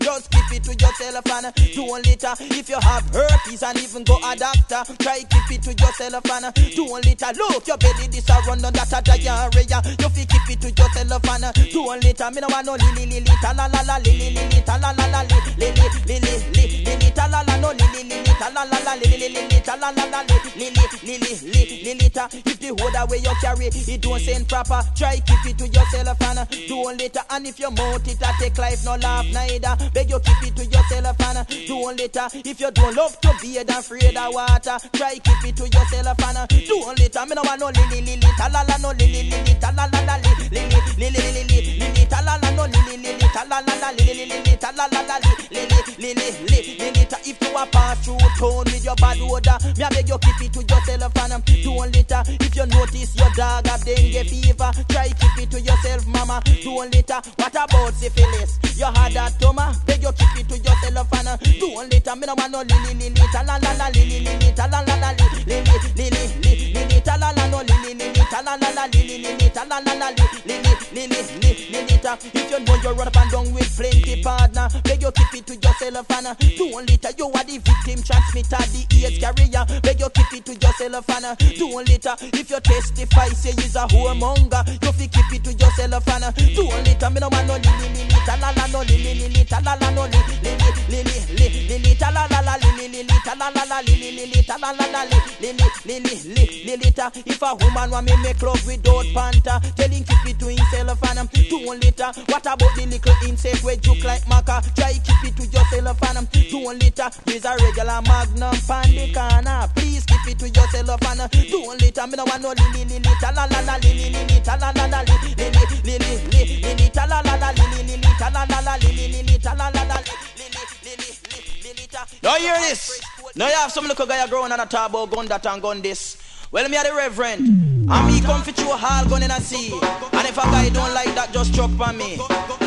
just keep it to yourself and uh, don't later. If you have herpes and even go a doctor, try keep it to yourself and uh, don't later. Look, your belly this a run on that a diarrhea. You fi keep it to yourself and uh, don't later. Me no want no lily lily ta la la la lily lily ta la la la li lily lily lily lily ta la la no lily lily ta la la la lily lily ta la la la lily lily lily. If the hold away you carry, it don't send proper. Try keep it to yourself and uh, don't later. And if you mouth it I take life no laugh neither. Beg you keep it to yourself and uh, don't later. If you don't love to bathe and afraid of water, try keep it to yourself and uh, don't later. Me no want no lily lily ta la la no lily lily ta la la la li lily lily lily lily ta la la no lily lily ta la la lily la la li li li li li li li If you a pass through town with your bad odor, me I beg you keep it to yourself and um, don't litter. If you notice your dog have dengue fever, try keep it to yourself, mama. Don't litter. What about syphilis? You had that toma, beg you keep it to yourself and uh, don't litter. Me no want no li li li li ta la la la li li li li ta la la la li li li li li li li ta la la no li li li li ta la la la li li li li ta la la la li li li li li li li ta. If you know you run up and down with plenty partner, beg you keep it to yourself and uh, don't litter. You are the victim transmitter, the AIDS carrier. Beg you keep it to yourself and uh, don't litter. If you testify, say you's a whoremonger, you fi keep it to yourself and uh, don't litter. Me no want no li li li li la la no li li li li la la no li li li li li li li ta la la la li li li li la la la li li li li la la la li li li li li li li ta. If a woman want me make love without panta, tell him keep it to himself and um, don't litter. What about the little insect where juke like maca? Try keep it to yourself and um, don't litter. There's a regular magnum pan the corner. Please keep it to yourself and uh, don't litter. Me no want no li li li li ta la la la li li li li ta la la la li li li li li li li ta la la la li li li li ta la la la li li li li ta la la la li li li li li li li ta. Now hear this. Now you have some little guy growing on a about gun that and gun this. Well, me are the reverend. And me come fit you all gun in a sea. And if a guy don't like that, just chuck on me.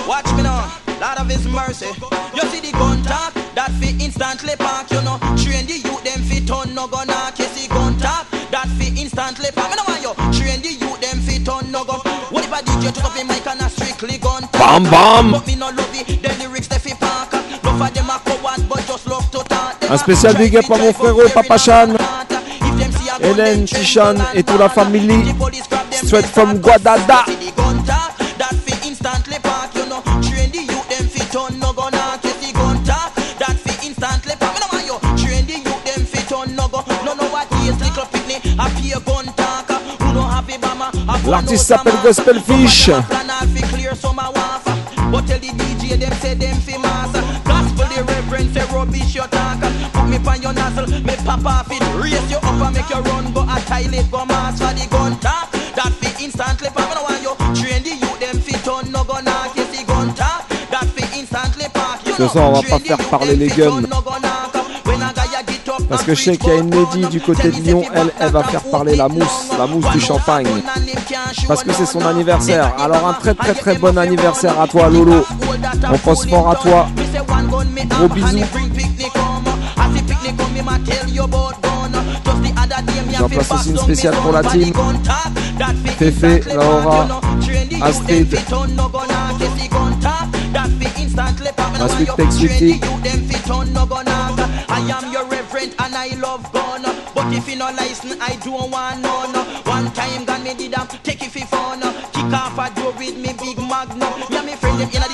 Watch me now. Lord of his mercy. You see the gun talk, that fit instantly park, you know. Train the youth, them fit on no gun knock. You see gun talk, that fit instantly park. Me no want you. Train the youth, them fit on no gun. What if a DJ took up a mic and a strictly gun talk? Bam, bam. But me no love it, the lyrics they fit park. Love for them a coward, but just love to talk. Un spécial big up à mon frérot Papa Chan, Hélène, et toute la famille. Sweat from Guadada. L'artiste s'appelle Gospel Fish. What tell the DJ them say them famous Gospel the your talk Put me pan your nozzle, me pop off it Raise you up and make you run Go a toilet, go mass for the gun talk That fi instantly pop, me no want you Train the youth, them fit on no gun knock You see gun talk, that fi instantly park You Ce soir, on va pas faire parler les guns. Parce que je sais qu'il y a une lady du côté de Lyon, elle, elle va faire parler la mousse, la mousse du champagne. Parce que c'est son anniversaire. Alors un très très très bon anniversaire à toi Lolo. On pense fort à toi. Gros bisous. Place une spéciale pour la team. Fefe, Laura, Astrid. La suite Tech Sweetie. I am your reverend and I love gun. But if you no license, I don't want none. One time gun me did take it for fun. Kick off a door with me big magnum. Me and me friend them the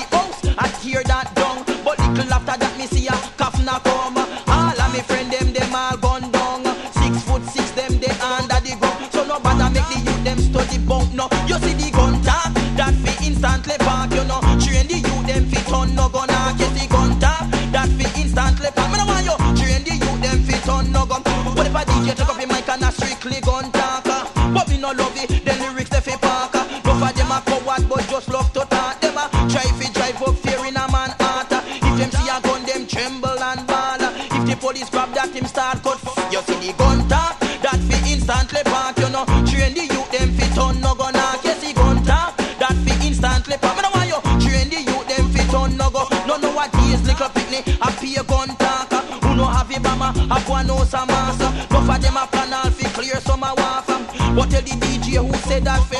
Said that fi.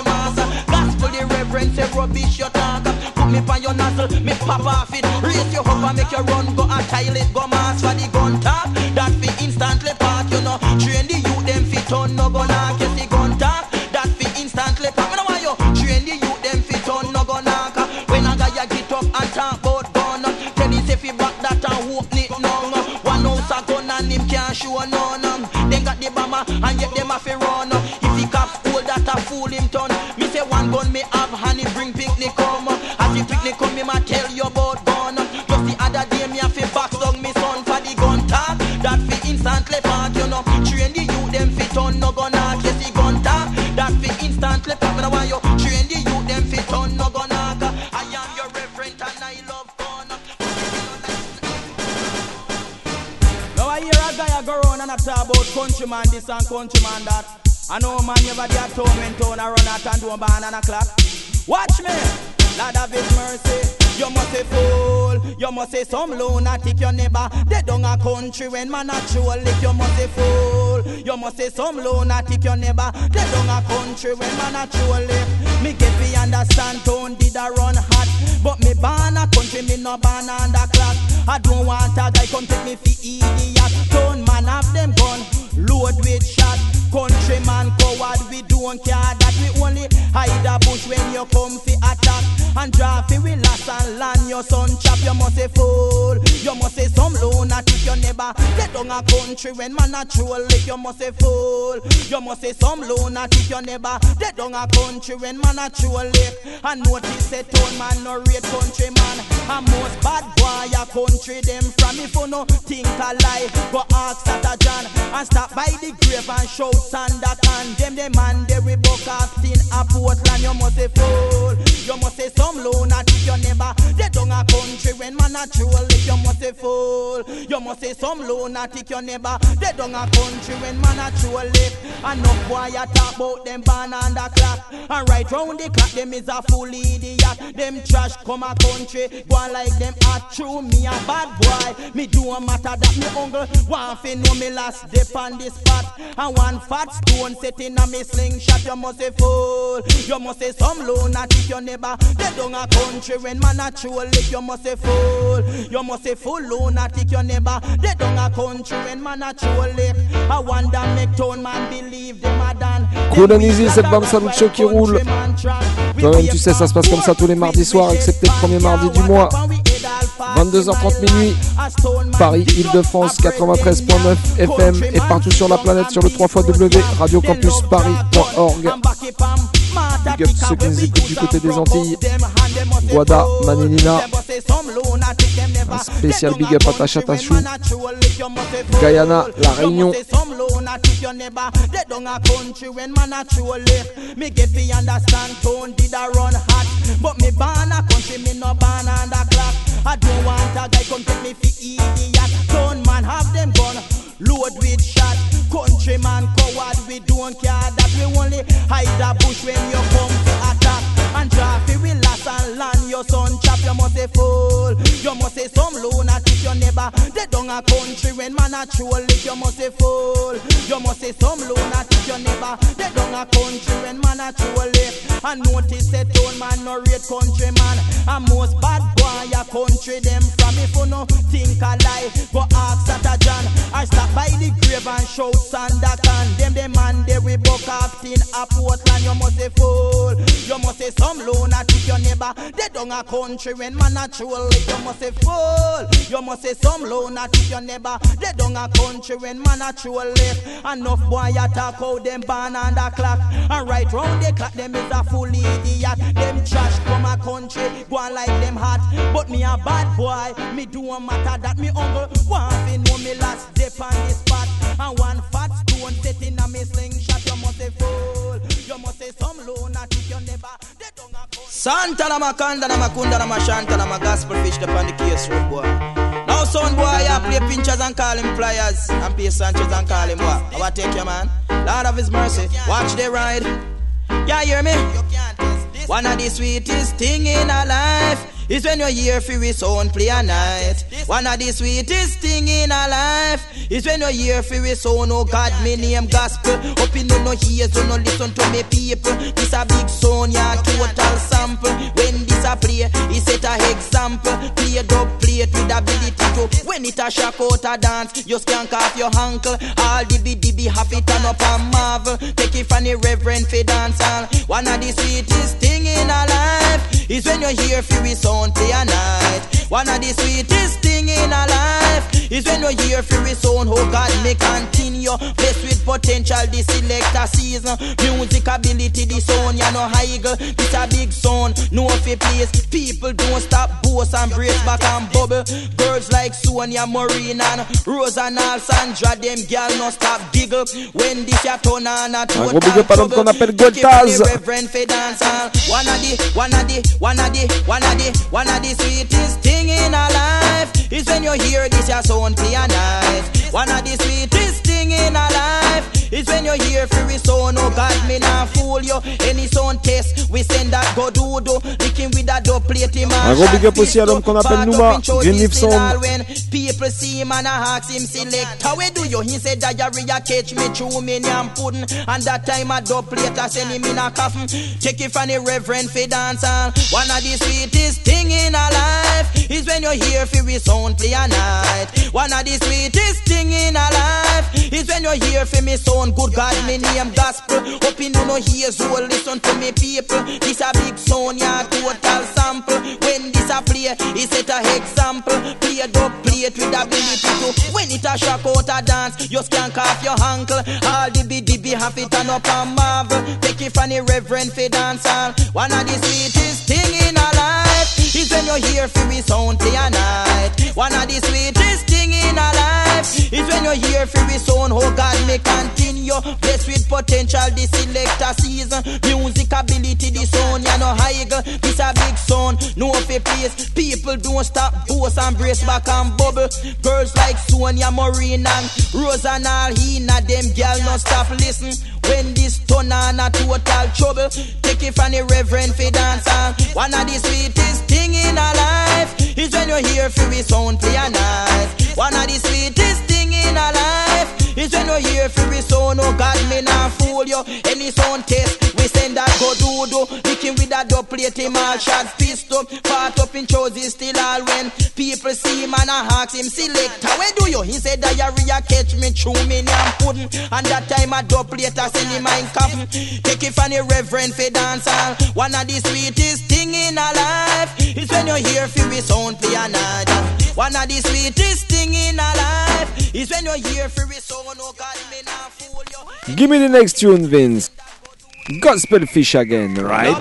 Gospel the reverend say rubbish your talk. Put me pan your nozzle, me pop off it. Raise your up and make you run. Go a toilet, go mass for the countryman this and countryman that. I know man never get torment on a run out and do a banana clock. Watch me, Lord of His mercy. You must say fool, you must say some lunatic your neighbor. They don't a country when man actually. You must say fool, you must say some lunatic your neighbor. They don't a country when man actually. Me get me understand tone did a run hot, but me ban a country me no ban under clock. I don't want a guy come take me for idiot. Tone man have them gun, load with shot. Countryman coward, we don't care we only hide a bush when you come fi attack and draw fi we last and land your son chop. You must say fool, you must say some lunatic you never get on a country when man a troll. You must say fool, you must say some lunatic you never get on a country when man a troll. And notice say town man no rate country man. And most bad boy a country them from if you no think a lie, go ask Sata John and stop by the grave and shout Sanda can. Them the man they we book off in a Portland. You must say fool, you must say some lunatic you never they don't a country when man a troll. You must say fool, you must say some lunatic you never they don't a country when man a troll. And no boy a talk about them ban on the clock and right round the clock them is a fool idiot. Them trash come a country go on like them a true me a bad boy. Me do a matter that me uncle want fi know me last dip on this spot and one fat stone in a me slingshot. You must say fool, you must say some lunatic you never they don't a country when man a troll. You must say fool, you must say fool lunatic you never they don't a country when man a troll. I wonder make town man believe them a done. And easy, cette bande salut show qui roule. Toi-même, tu sais, ça se passe comme ça tous les mardis soirs, excepté le premier mardi du mois. 22h30 minuit, Paris, Île-de-France, 93.9 FM et partout sur la planète sur le 3 radiocampusparis.org. Big up ceux qui nous écoutent du côté des Antilles. Guada, Manilina. Un spécial big up à Tachatachou. Guyana, La Réunion. I don't want a guy come take me idiot man have them gun, load with shot Countryman coward, we don't care that We only hide a bush when you come to attack And fi we last and land. Your son chop You must say fool, you must say some lunatic You never. They don't a country when man a troll it You must say fool, you must say some lunatic You never. They don't a country when man a troll it. And notice that town man no rate country man And most bad boy a country them from. If you no think a lie Go ask Sata John or stop by the grave and shout Sanda can. Them the man they we buck off in a Portland. You must say fool, you must say some lunatic You never they don't a country when man a troll. You must say fool, you must say some lunatic You never they don't a country when man a troll. Enough boy a talk out them ban on the clock. And right round the clock them is a fool idiot. Them trash from a country go on like them hot. But me a bad boy. Me do a matter that me uncle want fi know me last dip on this spot. And one fat stone in a me slingshot You must say fool, you must say some lunatic You never they don't a Santa na makanda na makunda na mashanta na gospel fish the case road boy. Now son boy, I play pinchers and call him flyers and play Sanchez and call him what? I take your man. Lord of His mercy, watch they ride. Yeah, hear me? One of the sweetest thing in our life is when you hear free sound play a night. One of the sweetest thing in our life is when you hear free sound. Oh God, me name gospel. Up in no ears, so no listen to me people. This a big sound, yeah, total sample. When this a play, it set a example. Play a dub plate with ability to. When it a shock out a dance, you skank off your ankle. All the BDB have it turn up and marvel. Take it from the reverend for dance hall. One of the sweetest thing in our life is when you hear free sound play a night. One of the sweetest thing in our life is when you hear free sound. Oh God, me continue. Blessed with potential, the selector season. Uh, music ability, the sound, you know, eagle. This a big sound, no fi place. People don't stop, boast and brace back and bubble. Girls like Sonia, Maureen and Rose and all Sandra, them girl no stop giggle. When this ya turn on a Un gros big up à l'homme qu'on appelle Goltaz. Reverend for dance hall. One of the, one of the, one of the, one of the, one of the sweetest thing in our life is when you hear this your sound play a night. One of the sweetest thing in a life is when you're here for we so no oh God me not fool you. Any sound test, we send that go do do. Licking with that dope plate him Un gros big up aussi à l'homme qu'on appelle Nouma, Green Sound. When people see him and I ask him select how we do you? He said diarrhea catch me chew me and pudding. And that time I dope plate I send him in a coffin. Check if any reverend fi dance on. One of the sweetest thing in a life is when you're here for we sound play a night. One of the sweetest thing in a life is when you're here for me sound good God me name gospel. Hoping you know hear so listen to me people. This a big sound yeah total sample. When this a play, it set a example. Play a dub plate with ability to when it a shock out a dance, you skank off your ankle. All the dibby have it turn up and marvel. Take it from the reverend fi dance all. One of the sweetest thing in a life is when you hear fi we sound day and night. One of the sweetest when you hear fi we sound. Oh God, me continue. Blessed with potential, the selector season. Music ability, the sound, you know high. Sound, no fi place. People don't stop, boast and brace back and bubble. Girls like Sonia, Maureen and Rosa and all Hina, them girl no stop listen. When this turn on a total trouble, take it from the reverend fi dance on. One of the sweetest thing in a life is when you hear fi we sound play a night. One of the sweetest thing in a life is when you hear fi we sound. Oh God, me not fool you. Any sound test, we send that go do do. Plate, him all shots pistol. Part up in still all when people see him and I ask him do you? He said diarrhea catch me, me pudding. And that time plate, I send him. Take it from the reverend for dance. One of the sweetest thing in a life is when you hear we sound play a night. One of the sweetest thing in a life is when you hear we sound. Oh God, me not fool you. Give me the next tune, Vince. Gospel fish again, right?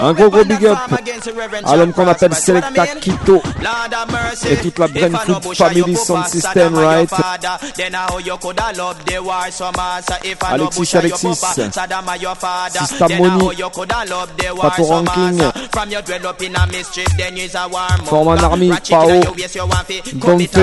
Un gros gros big up à l'homme qu'on appelle Selecta Kito et toute la Brentwood Family Sound System, right? Alexis Alexis, Sista Moni, Pato Ranking, Forman Army, Pao, Dante,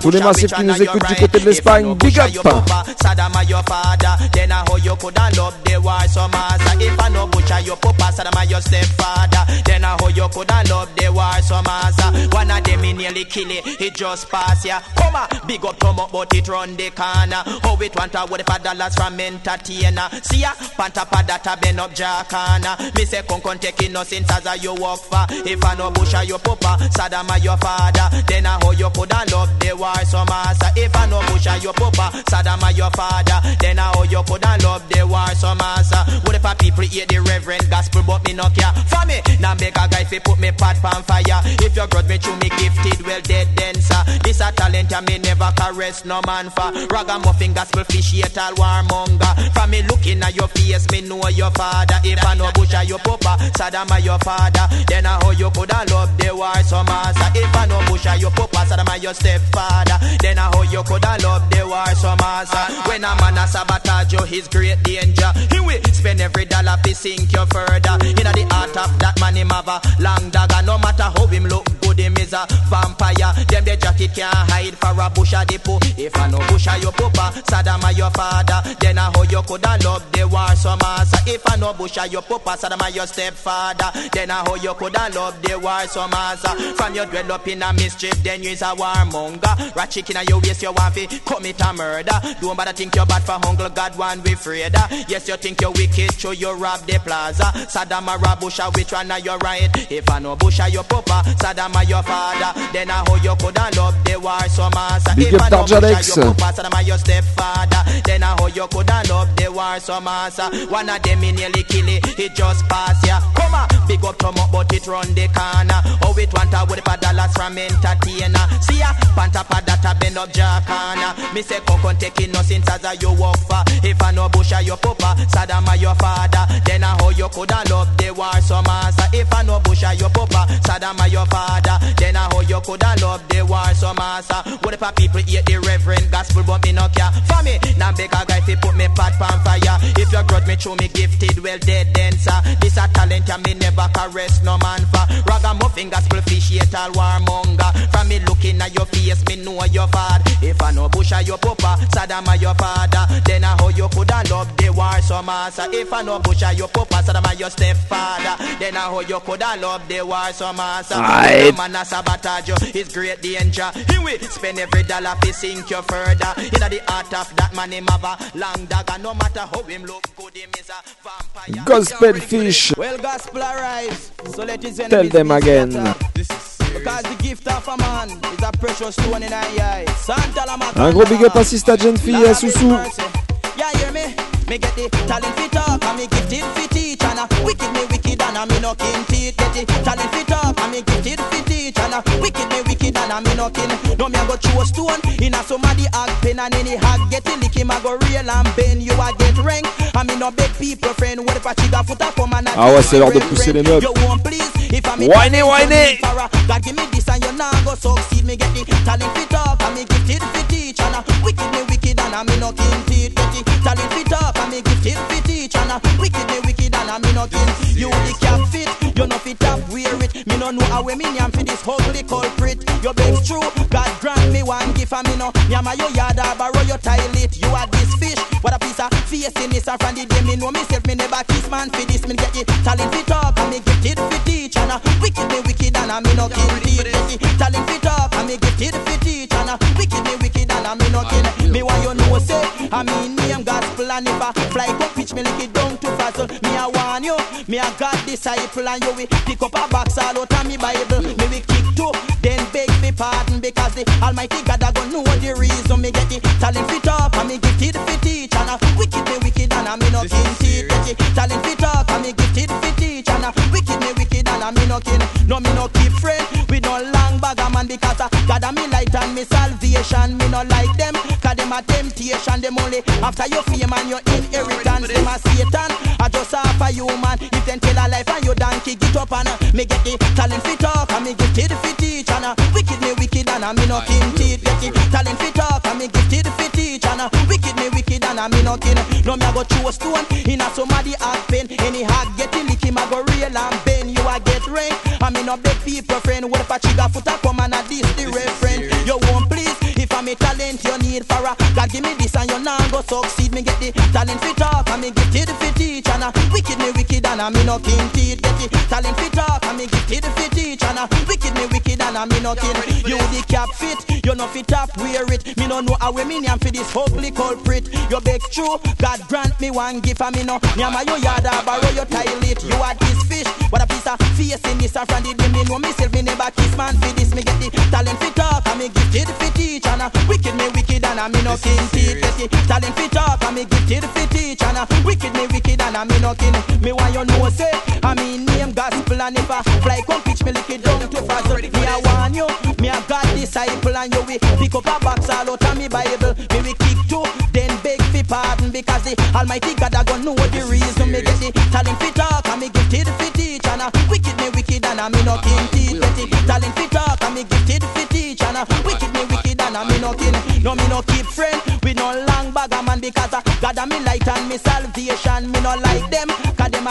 tous les massifs qui nous écoutent du côté de l'Espagne, big up! Saddam are your father, then I how you coulda love the war so master. If I no butcher your papa, Saddam your stepfather, then I how you coulda love the war so master. One of them he nearly kill it, he just pass ya. Come on, big up come up, but it run the corner. How it want a what if a dollars from entertainer? See ya, panta pa data bend up jacana. Me say come come take innocence as a you walk for. If I no butcher your papa, Saddam your father, then I how you coulda love the war so master. If I no butcher your papa, Saddam are your father. Then how you coulda love the war so master. What if a people hear the reverend gospel but me no care? For me, now make a guy fi put me pot pan fire. If you grudge me through me gifted, well dead sir. This a talent I me never caress no man for. Ragamuffin gospel fish yet all warmonger. For me looking at your face, me know your father. If I no butcher your papa, Saddam are your father. Then I, how you coulda love the war so master. If I no butcher your papa, Saddam are your stepfather. Then I, how you coulda love the war so master. When a man a sabotage you, his great danger. He will spend every dollar fi sink you further. Inna the heart of that man him have a long dagger. No matter how him look good, him is a vampire. Them the jacket can't hide for a bush a depot. If I no bush a your papa, Saddam a your father. Then a how you coulda love the war so master. If I no bush a your papa, Saddam a your stepfather. Then a how you coulda love the war so master. From your dwell up in a mischief, then you is a warmonger. Rat chicken a your waist, you want fi commit a murder. Don't bother think you're bad for hunger, God one we afraid. Yes, you think you're wicked, so you rob the plaza. Saddam rob Busha, which one are you right? If I know Busha your papa, Saddam a your father, then I how you coulda love the war so. Big If I know Busha your papa, Saddam a your stepfather, then I how you coulda love the war so master. One of them he nearly kill it, he just pass ya. Come on, big up Tom up, but it run the corner. How it want a what if a dollars from entertainer? See ya, panta pa data bend up jacana. Me say say Taking no since as a you walk for. If I know Bush your papa, Saddam your father, then I how you coulda love the war some answer. If I know Bush your papa, Saddam your father, then I how you coulda love the war some answer. What if a people hate the reverend gospel but me no care? For me, now beg a guy fi put me pot pan fire. If you grudge me through me gifted, well dead dancer. This a talent and me never caress no man for. Ragamuffin gospel fish hate all warmonger. From me looking at your face, me know your father. If I know Bush your papa, Saddam your father, then I how you coulda love the war some answer. If I know Bush your papa, Saddam your stepfather, then I how you coulda love the war some answer. Right. Man a sabotage you, it's great danger. He will spend every dollar fi sink you further. Inna the heart of that man him have a long dagger. No matter how him look good, him is a vampire. Gospel fish. Well, gospel arise. So let his Tell them again. scattered. Because the gift of a man is a precious stone in our eye. Santa Lama Un gros big up à Sista Jeune Fille et à Soussou. Yeah, hear me? Me get the talent fit talk and me gifted fit teach and a wicked me wicked and a me no kin teeth. Get the talent fit talk and me gifted fit teach and a wicked me wicked and a me no kin. No me a go throw a stone in a somebody hag pen and any hag get it lick him a go real and bend you a get rank. And me no beg people friend what if a chica foot a come and a Ah ouais, c'est l'heure de pousser les meubles. You won't please if I me Whiny, whiny. God give me this and you nah go succeed. Me get the talent fit You the cap fit, you no fit up wear it. Me no know how me name for this ugly culprit. Your begs true, God grant me one gift and me no nyama your yard or borrow your toilet. You are this fish, what a piece of face in this and from the day me know myself me never kiss man for this. Me get the talent fit talk and me gifted fit teach and a wicked me wicked and a me no. Get the talent fit talk and me gifted fit teach and a wicked me wicked and a me no kin. Me want you know say I mean name gospel and if I fly come pitch me lick it down to fast. Me I warn you, me a God disciple and you will pick up a box all out of me Bible. Me we kick two, then beg me pardon because the Almighty God a go know the reason me get the talent fit talk and me gifted fit teach and a wicked me wicked and a me no kin the talent fit talk and me gifted fit teach and a wicked me wicked and a me no kin. No me no keep friend with no long bag of man because a God a me light and me salvation. Me no like them cause them a temptation. Them only after your fame and your inheritance. Them a Satan. I half a human. If them tell a life and you donkey get up and uh, me get the talent fit talk and me gifted fit teach and uh, wicked me wicked and uh, me no kin teeth. Get the talent fit talk and me gifted fit teach and uh, wicked me wicked and uh, me no kin. No me a go throw a stone in a somebody heart pain. Any heart get it lick him a go real and bend. You a get rain. I me no beg people friend. What if a trigger foot a come and a this the reference? You won't please if I'm a talent you need for a God give me this and you nah go succeed. Me get the talent fit talk and me gifted fit and a me no kin teeth. Get the talent fit talk and me gifted fit teach and a wicked me wicked and a me no kin. You the cap fit, you no fit up wear it. Me no know how we me name for this ugly culprit. You beg true, God grant me one gift and me no nyama your yard or borrow your toilet. You are this fish, what a piece of face in this and day me know myself me never kiss man for this. Me get the talent fit talk and me gifted fit teach and a wicked me wicked and a me no kin teeth. Get the talent fit talk and me gifted fit teach and a wicked me wicked and a me no kin. Me want you say I mean name gospel and if I fly come pitch me lick it down to fast. Me I warn you, me a God disciple and you we pick up a box all out of me Bible. Me we kick two, then beg fi pardon because the Almighty God a go know the reason. Me get the talent fit talk and me gifted fit teach and a wicked me wicked and a me no kin teeth. Get the talent fit talk and me gifted fit teach and a wicked me wicked and a me no kin. No me no keep friend with no long bag man because a God a me light and me salvation. Me no them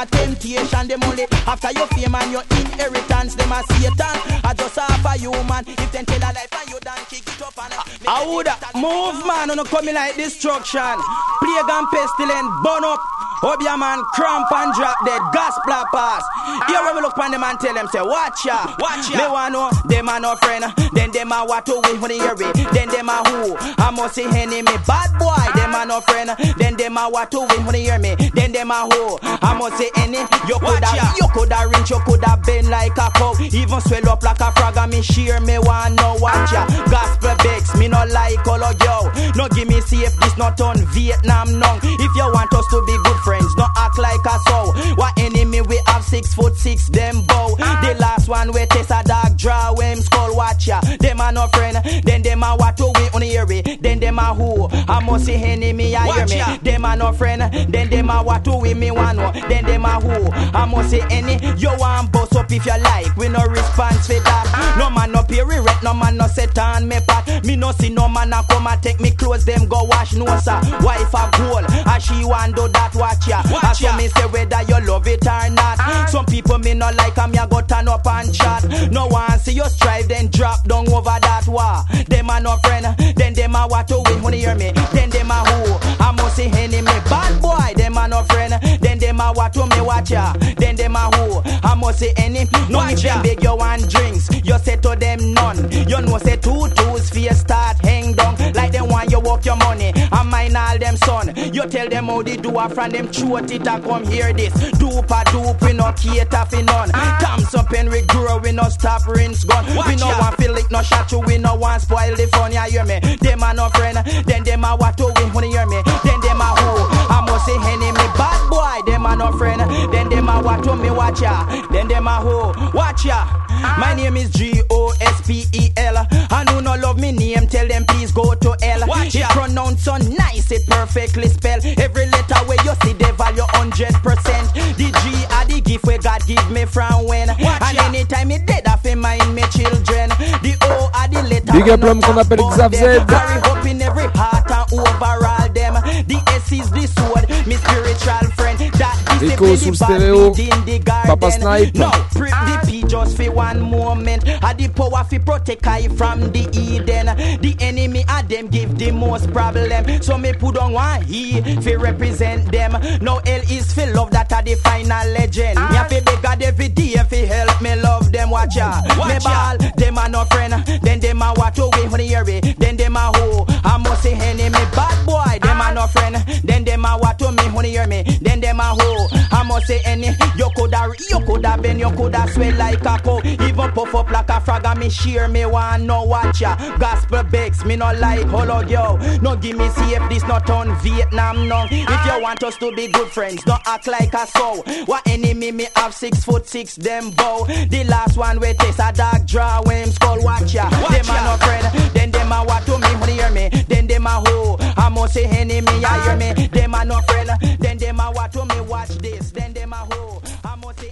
a temptation. Them only after your fame and your inheritance. Them a Satan. I just half a human. If they tell a life and you don't kick it up and a I would move man on coming like destruction. Plague and pestilence burn up. Obia man cramp and drop dead gospel pass. Here ah. when we look on them and tell them say watch ya, watch ya. Me want know them a no friend. Then them a what to win when they hear it. Then them a who? I must say enemy bad boy. Them a no friend. Then them a what to win when they hear me. Then them a who? I must say any. You coulda you coulda reach, you coulda bend like a cow. Even swell up like a frog and me shear me want know watch ya. Ah. Gospel begs me no like all of yo. No give me see if this not on Vietnam nong. If you want us to be good friends, no act like a sow. What enemy we have six foot six them bow. Ah. The last one we test a dog draw when skull watch ya. Them a no friend, then them a what to we on hear it. Then them a who, I must see enemy I hear me. Them a no friend, then them a what to we me one. Then them a who, I must see any. You want boss up if you like, we no response for that. Ah. No man no pay rent, no man no set on me pat. Me no see no man a come and take me clothes, them go wash no sir. Wife a goal, and she want do that watch ya. Watch ya. me say whether you love it or not. Ah. Some people me not no like 'em, ya go turn up and chat. No one see you strive, then drop down over that war. Them a no friend, then them a what to win when you hear me. Then them a who, I must see enemy. Bad boy, them a no friend, then them a what to me watch ya. Then them a who, I must say any. No if them beg you want drinks, you say to them none. You know say two twos for you start hang down like them want you walk your money. I mine all them son. You tell them how they do a from them throat it a come hear this. Dupe a dupe, we no cater for none. Thumbs up and we grow, we no stop rinse gun. we no want feel it, no shot you, we no want spoil the fun. Yeah, hear me? Them a no friend, then them a what to win when you hear me. Then them a who, I must say enemy bad boy. Them a no friend, then them a what to me watch ya. Then them a who, watch ya. My name is G O S P E L. And who no love me name, tell them please go to L. Watch it ya. pronounce so nice, it perfectly spell. Every letter where you see the value hundred percent. The G are the gift where God give me from when. Watch and ya. anytime it dead, I feel mind me children. The O are the letter. Big where up no l'homme qu'on talk appelle about Xav. Z. Carry hope in every heart and overall them. The S is the sword, me spiritual friend. That Rico sous the bad stéréo. weed in the garden. Papa Snipe. No, prep the P just for one moment. Had the power fi protect I from the Eden. The enemy of them give the most problem. So me put on one he fi represent them. Now L is fi love that are the final legend. Me have fi beg God every day fi help me love them. Watch ya, me Watch ya. ball. Them a no friend. Then them a watch away when they hear it. Then them a who. I must say enemy bad boy. Must say any. You coulda, you coulda been, you coulda swell like a cow. Even puff up like a frog and me shear me one no watch ya. Gospel bakes me no like hollow yo. No give me see if this not on Vietnam no. If you want us to be good friends, don't act like a soul. What enemy me have six foot six them bow. The last one we taste a dog draw when him skull watch ya. them a no friend, then them a what to me hear me. Then them a who, I must say enemy I hear me. Them a no friend,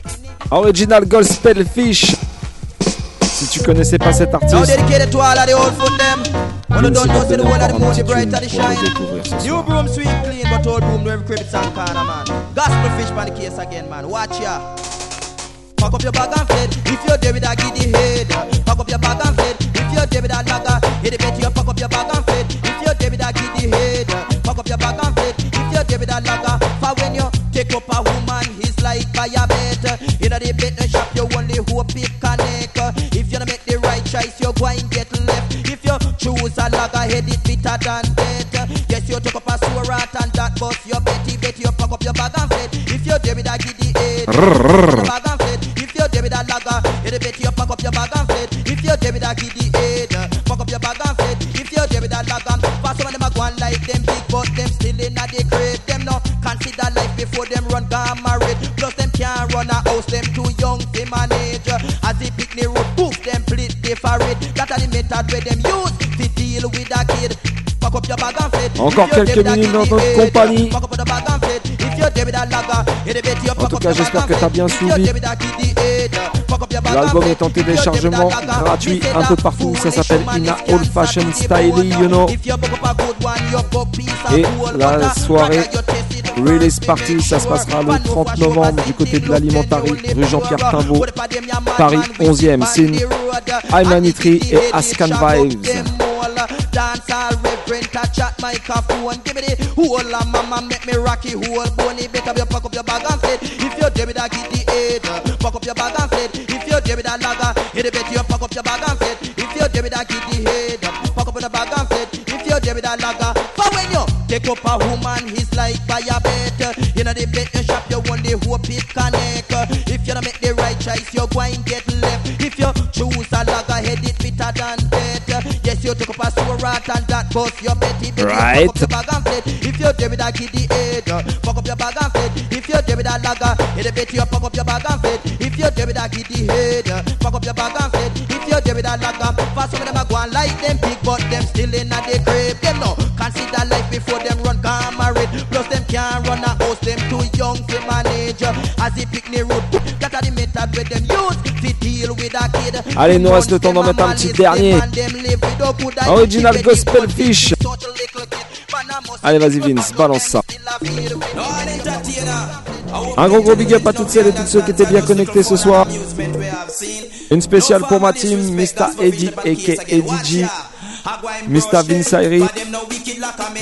enemy. Original Gospel Fish. Si tu connaissais pas cet artiste, you don't know, the of the moon, bright the shine. New broom sweet clean, but old broom no every cribbits and corner, man. Gospel fish the case again, man. Watch ya. Pack up your bag and fled. If you're there with a giddy head, pack up your bag and fled. If you're there with a lager, hit it better you pack up your bag and fled. If you're there with a giddy head, pack up your bag and fled. You're there with a lager, for when you take up a woman, he's like by a bed. In a the bed shop, you only hope it connect. If you don't make the right choice, you're going get left. If you choose a lager, head it bitter than death. Yes, you took up a sewer rat and that bus, you betty betty you pack up your bag and fled. If you're there with a giddy head, pack up your bag and fled. If you're there with a lager, head it betty you pack up your bag and fled. If you're there with a giddy head, pack up your bag and fled. If you're there with a lager, for some of them a go on like them but them still in a the crate. Them no consider life before them run gone married. Plus them can't run a house, them too young to manage. As the picnic road, poof, them split different. That are the method where them use to deal with a kid. Encore quelques minutes dans notre compagnie. En tout cas, j'espère que tu as bien suivi. L'album est en téléchargement gratuit un peu partout. Ça s'appelle Ina Old Fashion Style, you know. Et la soirée Release Party, ça se passera le 30 novembre du côté de l'Alimentari, rue Jean-Pierre Timbaud, Paris 11e. Sin, Aymanitri et Ascan Vibes. Dance all reverend, microphone. Give me the whole of mama, make me rocky whole bony. Better you pack up your bag and fled. If you're there with a giddy head, pack up your bag and fled. If you're with a lager, hit it better you pack up your bag and fled. If you're there with a giddy head, pack up your bag and fled. If you're with a lager, for when you take up a woman, he's like by a bed. You know the bed shop, you only hope it connect. If you don't make the right choice, you're going get left. If you choose a lager, head it bitter than death. You took up a sewer rat and that bus your betty. betty, Right. Pack up your bag and fled. If you're there with a giddy head, uh, pack up your bag and fled. If you're there with a a betty, you pack up your bag and fled. If you're there with a giddy head, uh, pack up your bag and fled. If you there with a lag off. For some of them a go like them pig, but them still in a the grave. Them no consider life before them run married. Plus them can't run a house, them too young to manage. Uh, as he pick the root, that are the method with them use Allez, il nous reste le temps d'en mettre un petit dernier. Original Gospel Fish. Allez, vas-y Vince, balance ça. Un gros gros big up à toutes celles et tous ceux qui étaient bien connectés ce soir. Une spéciale pour ma team, Mr. Eddie aka Eddie G. Mr. Vince Ayri.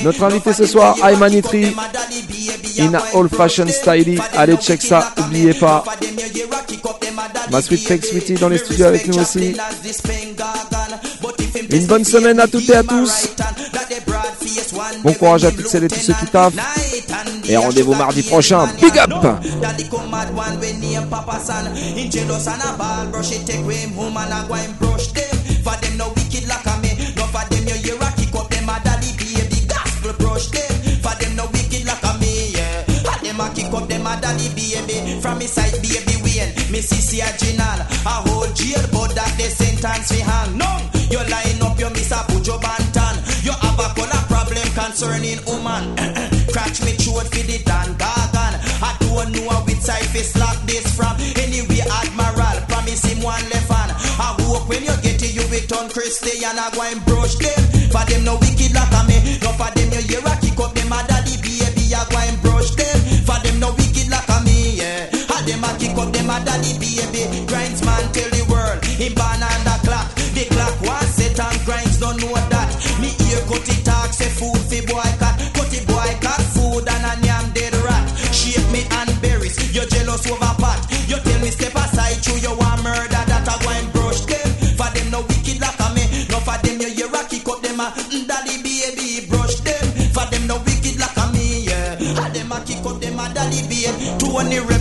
Notre invité ce soir, Aymanitri. In a old fashion style. Allez, check ça, oubliez pas. Ma sweet fake sweetie dans les studios avec nous aussi. Une bonne semaine à toutes et à tous. Bon courage à toutes celles et tous ceux qui taffent. Et rendez-vous mardi prochain. Big up! From me side, baby, Wayne. Me sissy original. A whole jail, but that the sentence we hang. No, you line up your miss a put your bantan. You have a color problem concerning woman. Cratch me throat for the dan gargan. I don't know which side fi slap this from. Anyway, Admiral, promise him one left hand. I hope when you get to you, we turn Christian. I go and brush them. For them no wicked like me. No for them you hear a kick up them a daddy baby. I go and brush them. For them no kick up them a daddy baby. Grinds man tell the world. Him born on the clock. The clock was set and grinds don't know that. Me ear cut it talk say food fi boy cat. Cut it boy cat food and a yam dead rat. Shape me and berries. You jealous over pot. You tell me step aside. True you want murder that I go brush them. For them no wicked like me. No for them you hear a kick up them a mm, daddy baby brush them. For them no wicked like me. Yeah. And them a kick up them a daddy baby. To only rep